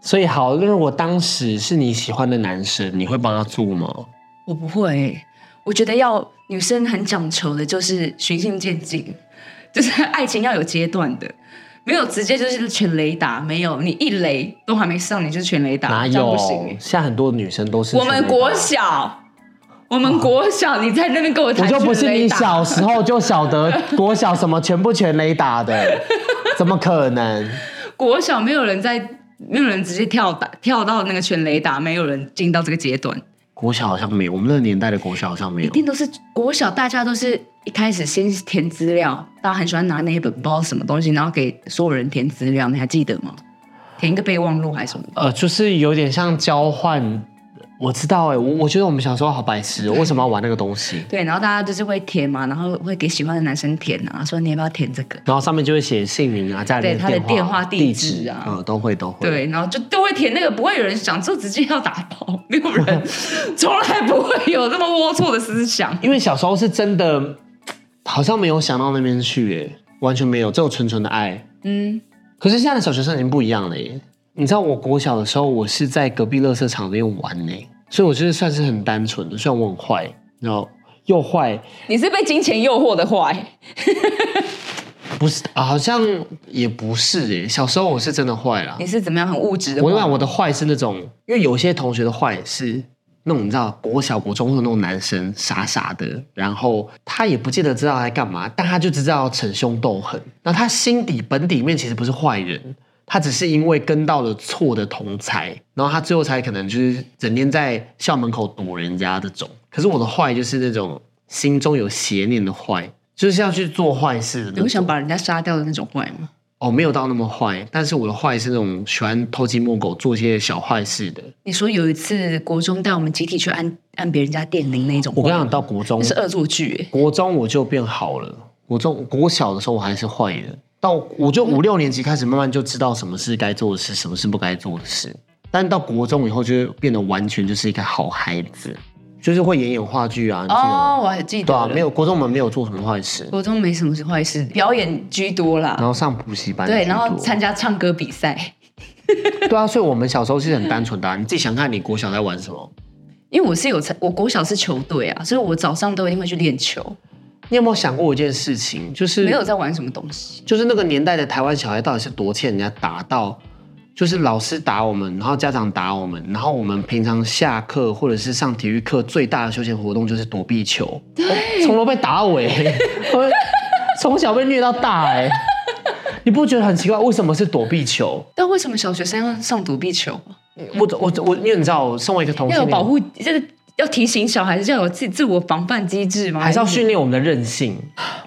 所以好，那如果当时是你喜欢的男生，你会帮他做吗？我不会，我觉得要女生很讲求的就是循序渐进，就是爱情要有阶段的。没有直接就是全雷打，没有你一雷都还没上，你就全雷打，哪这样有不行耶？现在很多女生都是我们国小，我们国小，你在那边跟我我谈就不是你小时候就晓得国小什么全不全雷打的，怎么可能？国小没有人在，没有人直接跳打跳到那个全雷打，没有人进到这个阶段，国小好像没有，我们那个年代的国小好像没有。一定都是国小，大家都是一开始先填资料，大家很喜欢拿那一本不知道什么东西，然后给所有人填资料，你还记得吗？填一个备忘录还是什么？呃，就是有点像交换我知道哎、我我觉得我们小时候好白痴、哦，为什么要玩那个东西？对，然后大家就是会填嘛，然后会给喜欢的男生填啊，说你要不要填这个？然后上面就会写姓名啊、家里面对他的电电话地地址啊嗯，都会都会。，对，然后就都会填那个，不会有人想就直接要打包，没有人，从来不会有这么龌龊的思想。因为小时候是真的，好像没有想到那边去，哎，完全没有，只有纯纯的爱。嗯，可是现在的小学生已经不一样了耶。你知道我国小的时候，我是在隔壁垃圾场里面玩呢，所以我就是算是很单纯的，虽然我很坏，然后又坏，你是被金钱诱惑的坏，不是、啊好像也不是耶。小时候我是真的坏啦你，是怎么样很物质的？我跟你讲，我的坏是那种，因为有些同学的坏是那种你知道国小国中的那种男生，傻傻的，然后他也不见得知道他在干嘛，但他就知道逞凶斗狠。那他心底本底面其实不是坏人，他只是因为跟到了错的同才，然后他最后才可能就是整天在校门口躲人家的种。可是我的坏就是那种心中有邪念的坏，就是要去做坏事的那种。你会想把人家杀掉的那种坏吗？哦，没有到那么坏，但是我的坏是那种喜欢偷鸡摸狗、做一些小坏事的。你说有一次国中带我们集体去按按别人家电铃那种，我跟你讲，到国中，是恶作剧哎。国中我就变好了。国中国小的时候我还是坏的，到我就五六年级开始慢慢就知道什么是该做的事，什么是不该做的事。但到国中以后，就变得完全就是一个好孩子，就是会演演话剧啊？哦，我还记得对啊，没有国中我们没有做什么坏事，国中没什么是坏事，表演居多啦。然后上补习班对，然后参加唱歌比赛，对啊，所以我们小时候是很单纯的、啊。你自己想看，你国小在玩什么？因为我是有参，我国小是球队啊，所以我早上都一定会去练球，你有没有想过一件事情，就是没有在玩什么东西。就是那个年代的台湾小孩到底是多欠人家打到，就是老师打我们，然后家长打我们，然后我们平常下课或者是上体育课最大的休闲活动就是躲避球，我从头被打尾，我从小被虐到大哎、你不觉得很奇怪？为什么是躲避球？但为什么小学生要上躲避球？我我我，因为你知道，我身为一个同性，要有保护，就是要提醒小孩子要有自自我防范机制吗？还是要训练我们的韧性。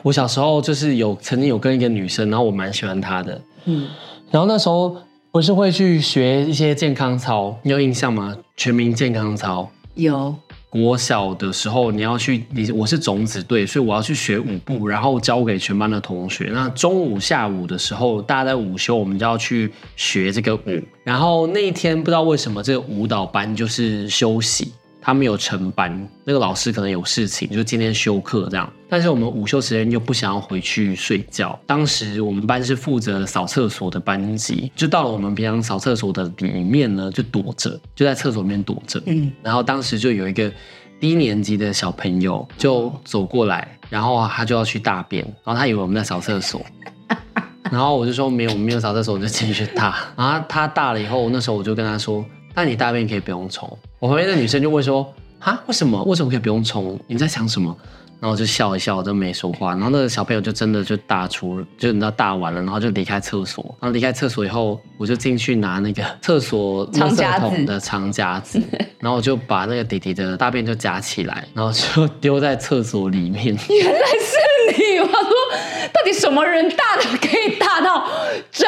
我小时候就是有曾经有跟一个女生，然后我蛮喜欢她的，嗯，然后那时候不是会去学一些健康操，你有印象吗？全民健康操。有国小的时候，你要去，你我是种子队，所以我要去学舞步，然后教给全班的同学。那中午、下午的时候，大家在午休，我们就要去学这个舞。然后那一天不知道为什么，这个舞蹈班就是休息，他没有成班，那个老师可能有事情，就今天休课这样。但是我们午休时间又不想要回去睡觉，当时我们班是负责扫厕所的班级，就到了我们平常扫厕所的里面呢，就躲着，就在厕所里面躲着。嗯，然后当时就有一个低年级的小朋友就走过来，然后他就要去大便，然后他以为我们在扫厕所，然后我就说没有，我们没有扫厕所，我就进去大。然后他大了以后，那时候我就跟他说，那你大便可以不用冲。我旁边的女生就会说，啊，为什么？为什么可以不用冲？你在想什么？然后我就笑一笑，我就没说话。然后那个小朋友就真的就大出，就你知道大完了，然后就离开厕所。然后离开厕所以后，我就进去拿那个厕所垃圾桶的长夹子，然后我就把那个弟弟的大便就夹起来，然后就丢在厕所里面。原来是你！我说，到底什么人大的可以大到整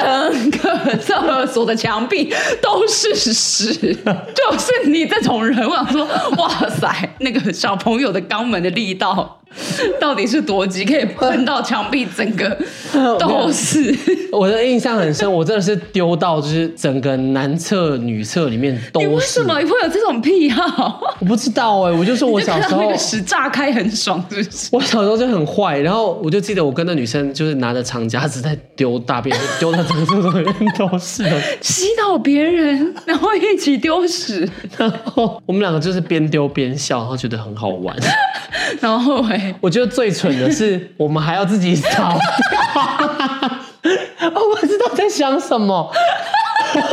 个厕所的墙壁都是屎？就是你这种人。我想说，哇塞，那个小朋友的肛门的力道 到底是多急，可以喷到墙壁整个 都是。我的印象很深，我真的是丢到就是整个男厕、女厕里面都是。你为什么会有这种癖好？我不知道哎、我就说我小时候那个，屎炸开很爽，是不是？我小时候就很坏，然后我就记得我跟那女生就是拿着长夹子在丢大便，丢到整个厕所里面都是的。洗脑别人，然后一起丢屎，然后我们两个就是边丢边笑，然后觉得很好玩。然后哎、我觉得最蠢的是，我们还要自己扫。掉。我不知道在想什么，你们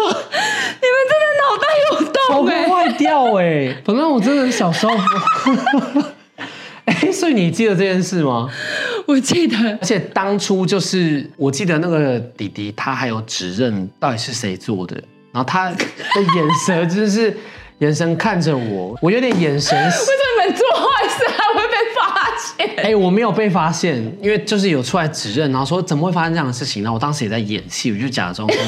真的脑袋有头洞哎、会坏掉哎、反正我真的小时候，哎、所以你记得这件事吗？我记得。而且当初就是我记得那个弟弟他还有指认到底是谁做的，然后他的眼神就是眼神看着我，我有点眼神 为什么你们做哎、我没有被发现，因为就是有出来指认，然后说怎么会发生这样的事情？然后我当时也在演戏，我就假装说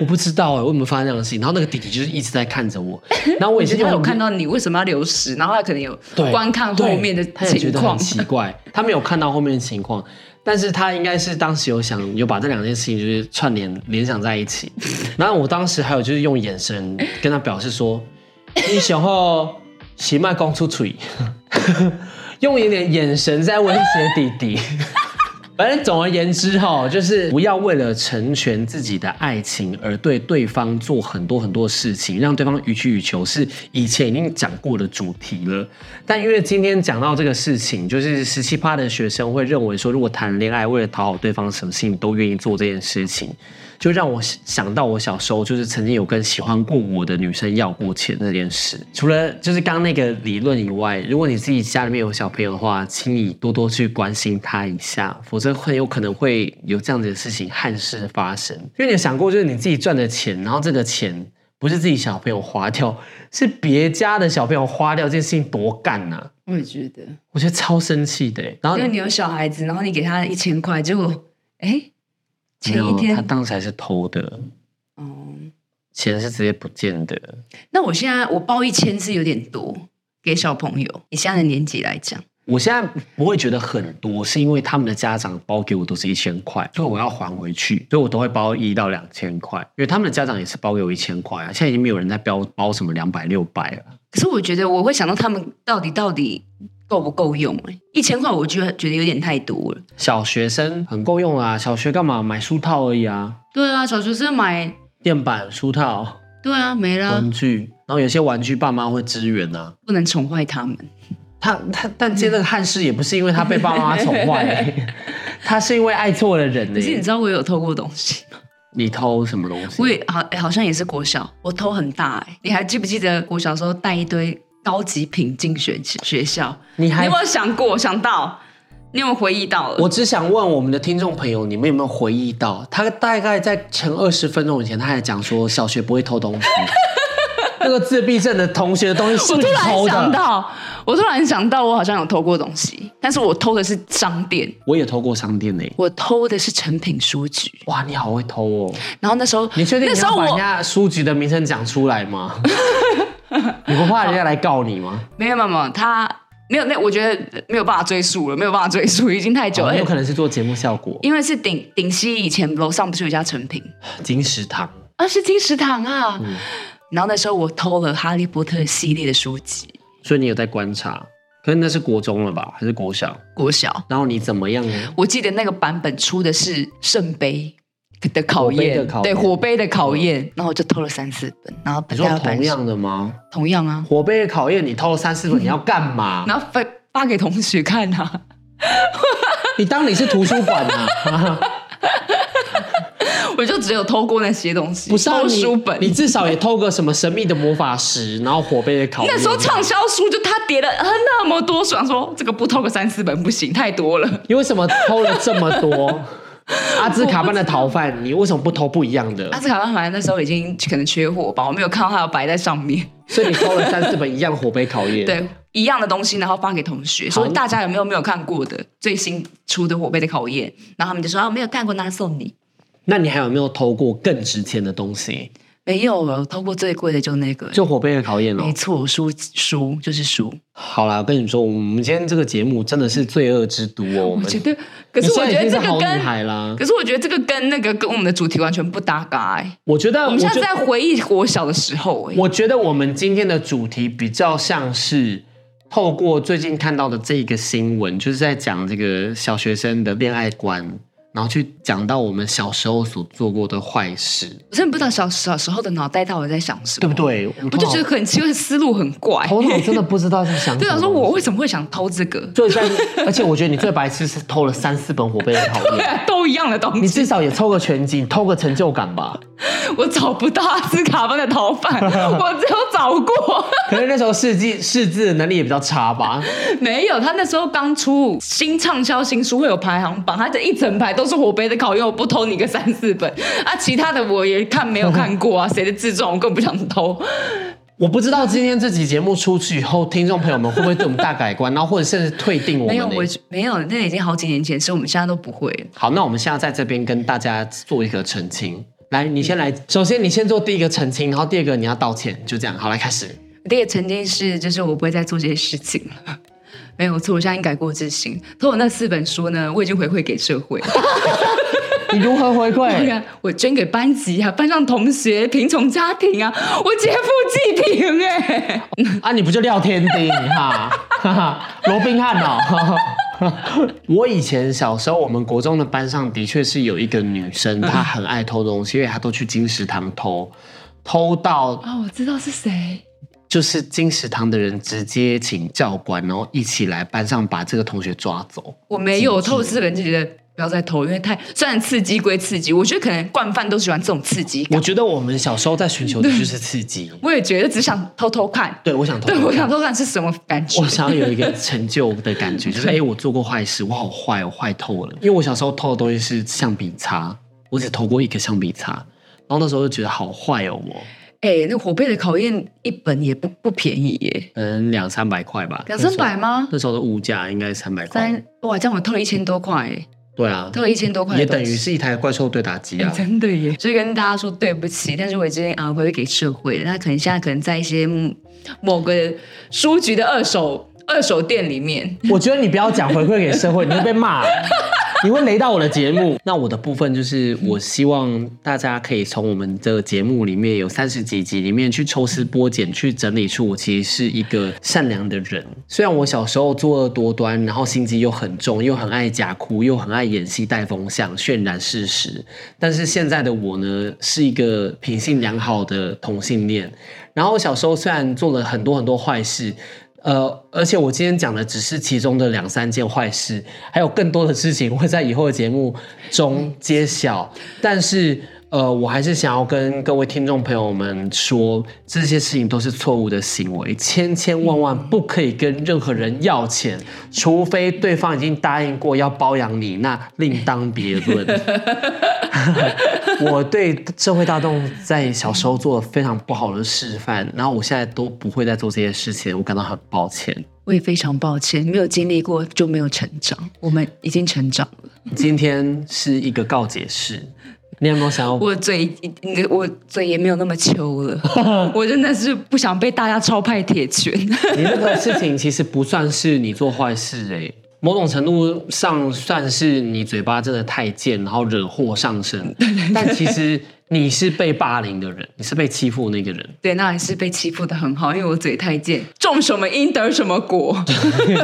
我不知道哎、为什么发生这样的事情？然后那个弟弟就是一直在看着我，然后我也是他有看到你为什么要流失，然后他可能有观看后面的情况得很。奇怪，他没有看到后面的情况，但是他应该是当时有想有把这两件事情就是串联联想在一起。然后我当时还有就是用眼神跟他表示说，你小后喜脉光出嘴，用一点眼神在威胁弟弟。反正总而言之哈，就是不要为了成全自己的爱情而对对方做很多很多事情，让对方予取予求，是以前已经讲过的主题了。但因为今天讲到这个事情，就是十七趴的学生会认为说，如果谈恋爱为了讨好对方，什么事情都愿意做这件事情，就让我想到我小时候就是曾经有跟喜欢过我的女生要过钱这件事。除了就是刚刚那个理论以外，如果你自己家里面有小朋友的话，请你多多去关心他一下，否则很有可能会有这样子的事情憾事发生。因为你想过，就是你自己赚的钱，然后这个钱不是自己小朋友花掉，是别家的小朋友花掉，这件事情多干呐、我也觉得，我觉得超生气的。然后因为你有小孩子，然后你给他一千块，结果哎，前一天他当时还是偷的，哦，钱是直接不见的。那我现在我包一千是有点多给小朋友，以现在的年纪来讲，我现在不会觉得很多，是因为他们的家长包给我都是一千块，所以我要还回去，所以我都会包一到两千块，因为他们的家长也是包给我一千块啊。现在已经没有人在包包什么两百六百了。可是我觉得我会想到他们到底到底够不够用、哎，一千块我觉得觉得有点太多了。小学生很够用啊，小学干嘛买书套而已啊，对啊，小学生买，垫板、书套、对啊，没啦，玩具，然后有些玩具爸妈会支援啊。不能宠坏他们。他他，但今天那个汉室也不是因为他被爸妈宠坏、欸，他是因为爱错了人呢、可是你知道我有偷过东西吗？你偷什么东西？我也好、哎好像也是国小，我偷很大哎、你还记不记得国小时候带一堆高级品进学学校？你有没有想过想到？你有没有回忆到了？我只想问我们的听众朋友，你们有没有回忆到，他大概在前二十分钟以前，他还讲说小学不会偷东西。那个自闭症的同学的东西是我突不是你偷然想？到，我突然想到，我好像有偷过东西，但是我偷的是商店，我也偷过商店呢、我偷的是成品书局。哇，你好会偷哦！然后那时候，你确定那时候我你要把人家书局的名称讲出来吗？你不怕人家来告你吗？没有没有没有，他没有那，我觉得没有办法追溯了，没有办法追溯，已经太久了。哦有可能是做节目效果。因为是顶顶溪以前楼上不是有一家成品金石堂，啊，是金石堂啊。嗯然后那时候我偷了《哈利波特》系列的书籍，所以你有在观察。可是那是国中了吧，还是国小？国小。然后你怎么样呢？我记得那个版本出的是圣杯的考验，对火杯的考验，然后我就偷了三四本，然后你本来说同样的吗？同样啊，火杯的考验，你偷了三四本，你要干嘛？然后发发给同学看啊。你当你是图书馆啊？我就只有偷过那些东西，偷不是啊你书本。你至少也偷个什么神秘的魔法石，然后火杯的考验。那时候畅销书就他叠了啊那么多书，想说这个不偷个三四本不行，太多了。你为什么偷了这么多？阿兹卡班的逃犯，你为什么不偷不一样的 阿？兹卡班好像那时候已经可能缺货吧，我没有看到它有摆在上面。所以你偷了三四本一样火杯考验。对，一样的东西，然后发给同学，说大家有没有没有看过的最新出的火杯的考验？然后他们就说啊没有看过，那送你。那你还有没有偷过更值钱的东西？没有了，偷过最贵的就那个，就火杯的考验哦没。错，输输就是输。好啦，我跟你说，我们今天这个节目真的是罪恶之都哦。我们我觉得，可是我觉得这个跟。可是我觉得这个跟那个跟我们的主题完全不搭嘎哎。我觉得，我们现在在回忆我小的时候哎。我觉得我们今天的主题比较像是透过最近看到的这一个新闻，就是在讲这个小学生的恋爱观，然后去讲到我们小时候所做过的坏事，我真的不知道小小时候的脑袋到底在想什么，对不？对？我我就觉得很奇怪，思路很怪。头脑真的不知道在想什么。对啊，说我为什么会想偷这个？最在，而且我觉得你最白痴是偷了三四本火杯的考验。对啊，都一样的东西你，至少也抽个全景，偷个成就感吧。我找不到阿兹卡班的逃犯，我只有找过，可是那时候识字识字的能力也比较差吧？没有。他那时候刚出新畅销新书会有排行榜，他这一整排都是火杯的考验，我不偷你个三四本啊，其他的我也看没有看过啊，谁的自传我更不想偷。我不知道今天这集节目出去以后，听众朋友们会不会对我们大改观，然后或者甚至退订我们没有，我没有，那已经好几年前，所以我们现在都不会。好，那我们现在在这边跟大家做一个澄清。来，你先来，首先你先做第一个澄清，然后第二个你要道歉，就这样。好，来开始。第一个澄清是，就是我不会再做这些事情了。没有错，我现在已经改过自新。偷我那四本书呢，我已经回馈给社会。你如何回对馈？啊，我捐给班级啊，班上同学、贫穷家庭啊，我劫富济贫哎、啊，你不就廖天丁哈？哈哈，罗宾汉哦。我以前小时候，我们国中的班上的确是有一个女生，她很爱偷东西，因为她都去金石堂偷，偷到啊，我知道是谁。就是金石堂的人直接请教官，然后一起来班上把这个同学抓走。我没有偷四本，就觉得不要再偷，因为太虽然刺激归刺激，我觉得可能惯犯都喜欢这种刺激感。我觉得我们小时候在寻求的就是刺激。我也觉得只想偷偷看，对，我想偷偷对看。我想偷看是什么感觉我。想要有一个成就的感觉，就是 哎、诶我做过坏事，我好坏，我坏透了。因为我小时候偷的东西是橡皮擦，我只偷过一个橡皮擦，然后那时候就觉得好坏哦，我哎、那火贝的考验一本也不不便宜耶，嗯两三百块吧，两三百吗？那时候的物价应该三百块三。哇，这样我偷了一千多块哎，对啊，偷了一千多块也，等于是一台怪兽对打机哎啊。真的耶，所以跟大家说对不起，但是我已经啊回馈给社会了。那可能现在可能在一些嗯某个书局的二手二手店里面，我觉得你不要讲回馈给社会，你会被骂，你会雷到我的节目。那我的部分就是，我希望大家可以从我们的节目里面有三十几集里面去抽丝剥茧，去整理出我其实是一个善良的人。虽然我小时候作恶多端，然后心机又很重，又很爱假哭，又很爱演戏带风向，渲染事实，但是现在的我呢，是一个品性良好的同性恋。然后小时候虽然做了很多很多坏事，呃，而且我今天讲的只是其中的两三件坏事，还有更多的事情会在以后的节目中揭晓。但是，呃，我还是想要跟各位听众朋友们说，这些事情都是错误的行为，千千万万不可以跟任何人要钱，除非对方已经答应过要包养你，那另当别论。我对社会大众在小时候做了非常不好的示范，然后我现在都不会再做这些事情，我感到很抱歉。我也非常抱歉，没有经历过就没有成长，我们已经成长了。今天是一个告解式，你有没有想要？我嘴，我嘴也没有那么秋了，我真的是不想被大家超派铁拳。你那个事情其实不算是你做坏事哎、某种程度上算是你嘴巴真的太贱，然后惹祸上身。但其实你是被霸凌的人，你是被欺负的那个人。对，那还是被欺负的很好，因为我嘴太贱，种什么因得什么果。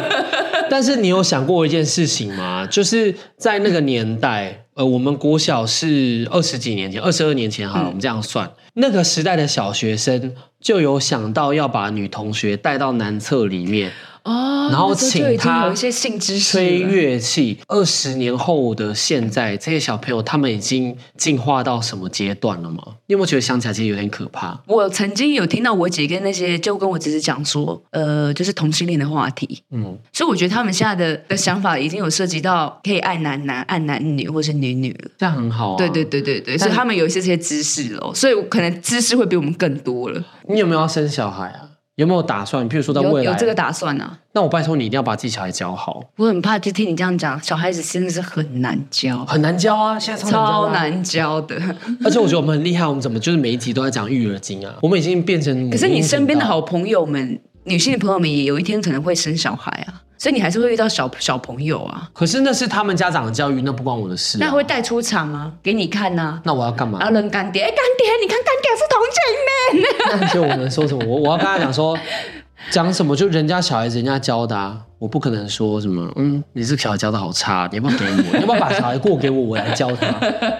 但是你有想过一件事情吗？就是在那个年代，呃，我们国小是二十几年前，二十二年前好了，我们这样算，那个时代的小学生就有想到要把女同学带到男厕里面，哦然后请他有一些性知识吹了乐器。二十年后的现在，这些小朋友他们已经进化到什么阶段了吗？你有没有觉得想起来其实有点可怕？我曾经有听到我姐跟那些就跟我侄子讲说，呃，就是同性恋的话题，嗯，所以我觉得他们现在的的想法已经有涉及到可以爱男男、爱男女或是女女了。这样很好啊。对对对对对，所以他们有一些这些知识了，所以可能知识会比我们更多了。你有没有要生小孩啊？有没有打算？譬如说在未来，有有这个打算啊。那我拜托你一定要把自己小孩教好，我很怕，就听你这样讲，小孩子真的是很难教，很难教啊，现在超难教超难教的。而且我觉得我们很厉害，我们怎么就是每一集都在讲育儿经啊？我们已经变成可是你身边的好朋友们，女性的朋友们，也有一天可能会生小孩啊，所以你还是会遇到小小朋友啊，可是那是他们家长的教育，那不关我的事、啊。那会带出场啊，给你看呐、那我要干嘛然？后扔干爹，哎，干爹，你看干爹是同性恋。那就我能说什么？我我要跟他讲说，讲什么就人家小孩子人家教的啊，我不可能说什么，嗯，你这个小孩教的好差，你要不要给我？你要不要把小孩过给我，我来教他？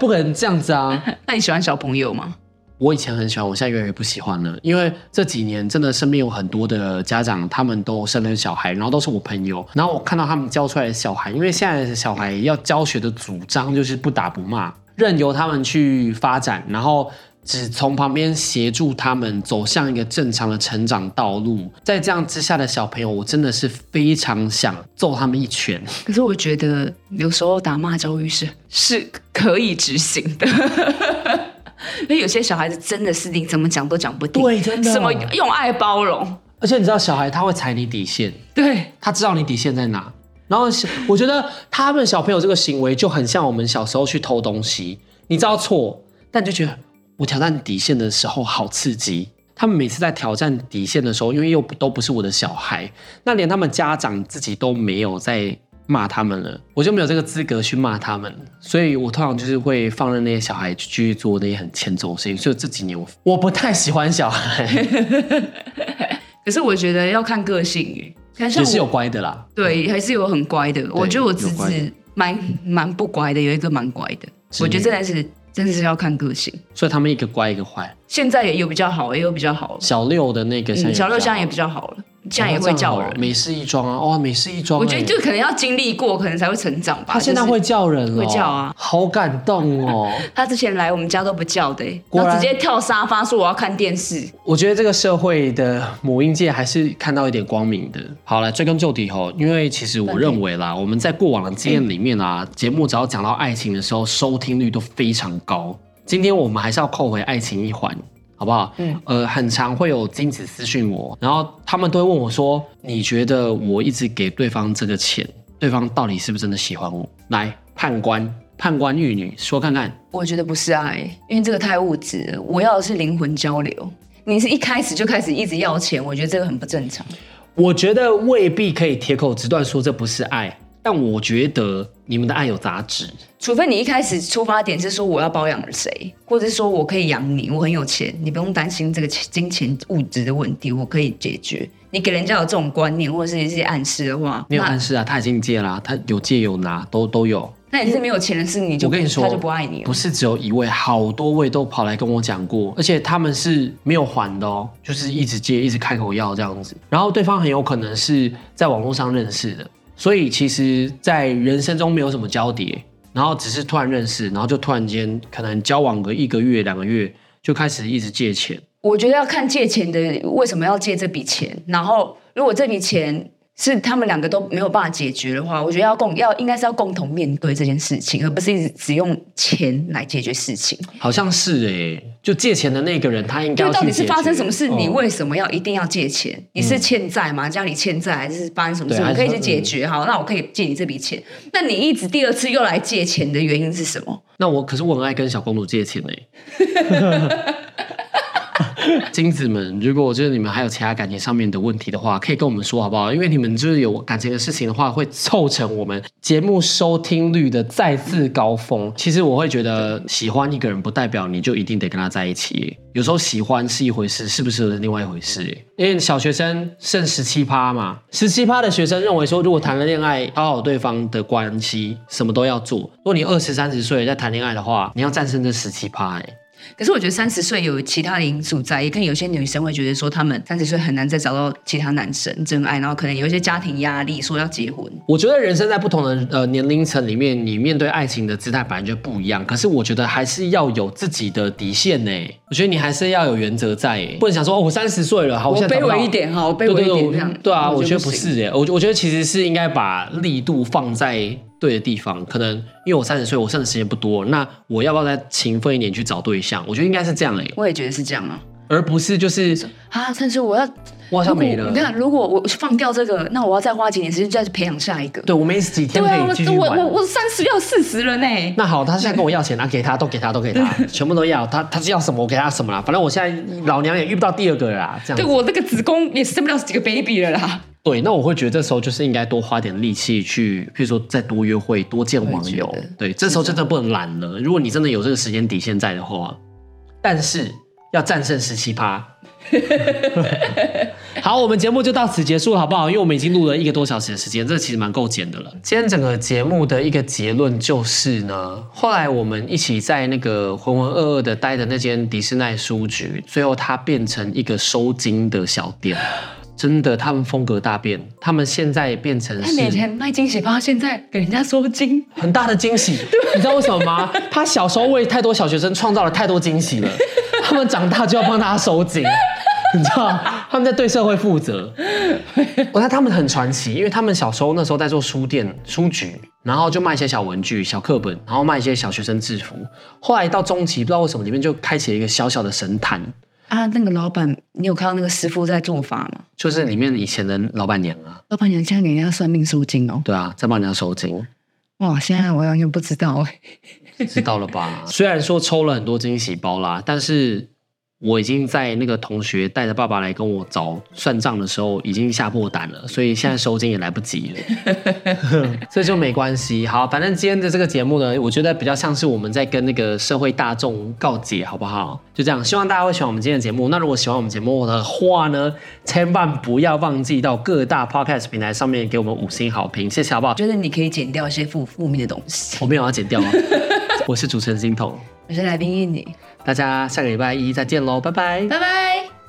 不可能这样子啊！那你喜欢小朋友吗？我以前很喜欢，我现在越来越不喜欢了，因为这几年真的身边有很多的家长，他们都生了小孩，然后都是我朋友，然后我看到他们教出来的小孩，因为现在的小孩要教学的主张就是不打不骂，任由他们去发展，然后只从旁边协助他们走向一个正常的成长道路。在这样之下的小朋友，我真的是非常想揍他们一拳。可是我觉得有时候打骂教育是是可以执行的。因为有些小孩子真的是你怎么讲都讲不定，对真的什么用爱包容，而且你知道，小孩他会踩你底线，对，他知道你底线在哪。然后我觉得他们小朋友这个行为就很像我们小时候去偷东西，你知道错，但你就觉得我挑战底线的时候好刺激。他们每次在挑战底线的时候，因为又不都不是我的小孩，那连他们家长自己都没有在骂他们了，我就没有这个资格去骂他们，所以我通常就是会放任那些小孩去继续做那些很欠揍的事情。所以这几年我我不太喜欢小孩，可是我觉得要看个性耶，看像也是有乖的啦。对，还是有很乖的。我觉得我侄子蛮蛮不乖的，有一个蛮乖的。我觉得真的是真的是要看个性。所以他们一个乖一个坏。现在也有比较好，也有比较好。小六的那个小六现在也比比较好了，现较好在也会叫人。美式一桩啊，哇，美式一桩欸。我觉得就可能要经历过，可能才会成长吧。他现在会叫人了，会叫啊好感动哦。他之前来我们家都不叫的、欸，然然后直接跳沙发说我要看电视。我觉得这个社会的母婴界还是看到一点光明的。好，来追根究底吼，因为其实我认为啦，我们在过往的经验里面啊，节目只要讲到爱情的时候，收听率都非常高。今天我们还是要扣回爱情一环。好不好？嗯，呃，很常会有精子私讯我，然后他们都会问我说：“你觉得我一直给对方这个钱，对方到底是不是真的喜欢我？”来，判官，判官玉女，说看看。我觉得不是爱，因为这个太物质了。我要的是灵魂交流。你是一开始就开始一直要钱，我觉得这个很不正常。我觉得未必可以铁口直断说这不是爱，但我觉得你们的爱有杂质。除非你一开始出发点是说我要包养谁，或者是说我可以养你，我很有钱，你不用担心这个钱金钱物质的问题，我可以解决。你给人家有这种观念或者是一些暗示的话，没有暗示啊，他已经借啦、他有借有拿，都都有。那你是没有钱的事，你就我跟你说，他就不爱你了不。是只有一位，好多位都跑来跟我讲过，而且他们是没有还的哦，就是一直借，一直开口要这样子。然后对方很有可能是在网络上认识的，所以其实，在人生中没有什么交叠，然后只是突然认识，然后就突然间可能交往个一个月、两个月，就开始一直借钱。我觉得要看借钱的为什么要借这笔钱，然后如果这笔钱是他们两个都没有办法解决的话，我觉得要共要应该是要共同面对这件事情，而不是一直只用钱来解决事情。好像是哎、就借钱的那个人，他应该就到底是发生什么事？你哦为什么要一定要借钱？你是欠债吗？家里欠债还是发生什么事？对我可以去解决。好，那我可以借你这笔钱。那你一直第二次又来借钱的原因是什么？那我可是我很爱跟小公主借钱嘞。金子们，如果就是你们还有其他感情上面的问题的话，可以跟我们说好不好？因为你们就是有感情的事情的话，会凑成我们节目收听率的再次高峰。其实我会觉得，喜欢一个人不代表你就一定得跟他在一起。有时候喜欢是一回事，适不是另外一回事。因为小学生剩十七趴嘛，十七趴的学生认为说，如果谈了恋爱，讨好对方的关系，什么都要做。如果你二十三十岁在谈恋爱的话，你要战胜这十七趴哎。可是我觉得三十岁有其他的因素在，也跟有些女生会觉得说，她们三十岁很难再找到其他男生真爱，然后可能有一些家庭压力，说要结婚。我觉得人生在不同的呃年龄层里面，你面对爱情的姿态本来就不一样。可是我觉得还是要有自己的底线呢。我觉得你还是要有原则在耶，不能想说哦，我三十岁了，好，我卑微一点哈，我卑微一点这样。对啊，我觉得不行是耶，我我觉得其实是应该把力度放在对的地方。可能因为我三十岁，我剩的时间不多，那我要不要再勤奋一点去找对象？我觉得应该是这样哎，我也觉得是这样啊。而不是就是啊，但是我要，我好像没了如果你。看，如果我放掉这个，那我要再花几年时间再去培养下一个。对我没几天对啊，可以继续我我玩。我我三十要四十了呢。那好，他现在跟我要钱，那给他都给他都给他，全部都要。他他是要什么我给他什么啦。反正我现在老娘也遇不到第二个了啦，这样。对我这个子宫也生不了几个 baby 了啦。对，那我会觉得这时候就是应该多花点力气去，譬如说再多约会、多见网友。对，这时候真的不能懒了。如果你真的有这个时间底线在的话，但是要战胜十七趴。好，我们节目就到此结束了，好不好？因为我们已经录了一个多小时的时间，这其实蛮够剪的了。今天整个节目的一个结论就是呢，后来我们一起在那个浑浑噩噩的待的那间迪士尼书局，最后它变成一个收金的小店。真的，他们风格大变，他们现在变成他每是天卖惊喜包，现在给人家收金。很大的惊喜。你知道为什么吗？他小时候为太多小学生创造了太多惊喜了，他们长大就要帮他收紧。你知道，他们在对社会负责。我看他们很传奇，因为他们小时候那时候在做书店、书局，然后就卖一些小文具、小课本，然后卖一些小学生制服。后来到中期，不知道为什么里面就开启了一个小小的神坛，啊，那个老板，你有看到那个师傅在做法吗？就是里面以前的老板娘啊，老板娘现在给人家算命收金哦。对啊，在帮人家收金，哇，现在我完全不知道哎。知道了吧？虽然说抽了很多惊喜包啦，但是我已经在那个同学带着爸爸来跟我找算账的时候，已经吓破胆了，所以现在收金也来不及了，这就没关系。好，反正今天的这个节目呢，我觉得比较像是我们在跟那个社会大众告解，好不好？就这样，希望大家会喜欢我们今天的节目。那如果喜欢我们节目的话呢，千万不要忘记到各大 podcast 平台上面给我们五星好评，谢谢，好不好我？觉得你可以剪掉一些负负面的东西。我没有要剪掉啊，我是主持人金童，我是来宾印你，大家下个礼拜一再见喽，拜拜。拜拜。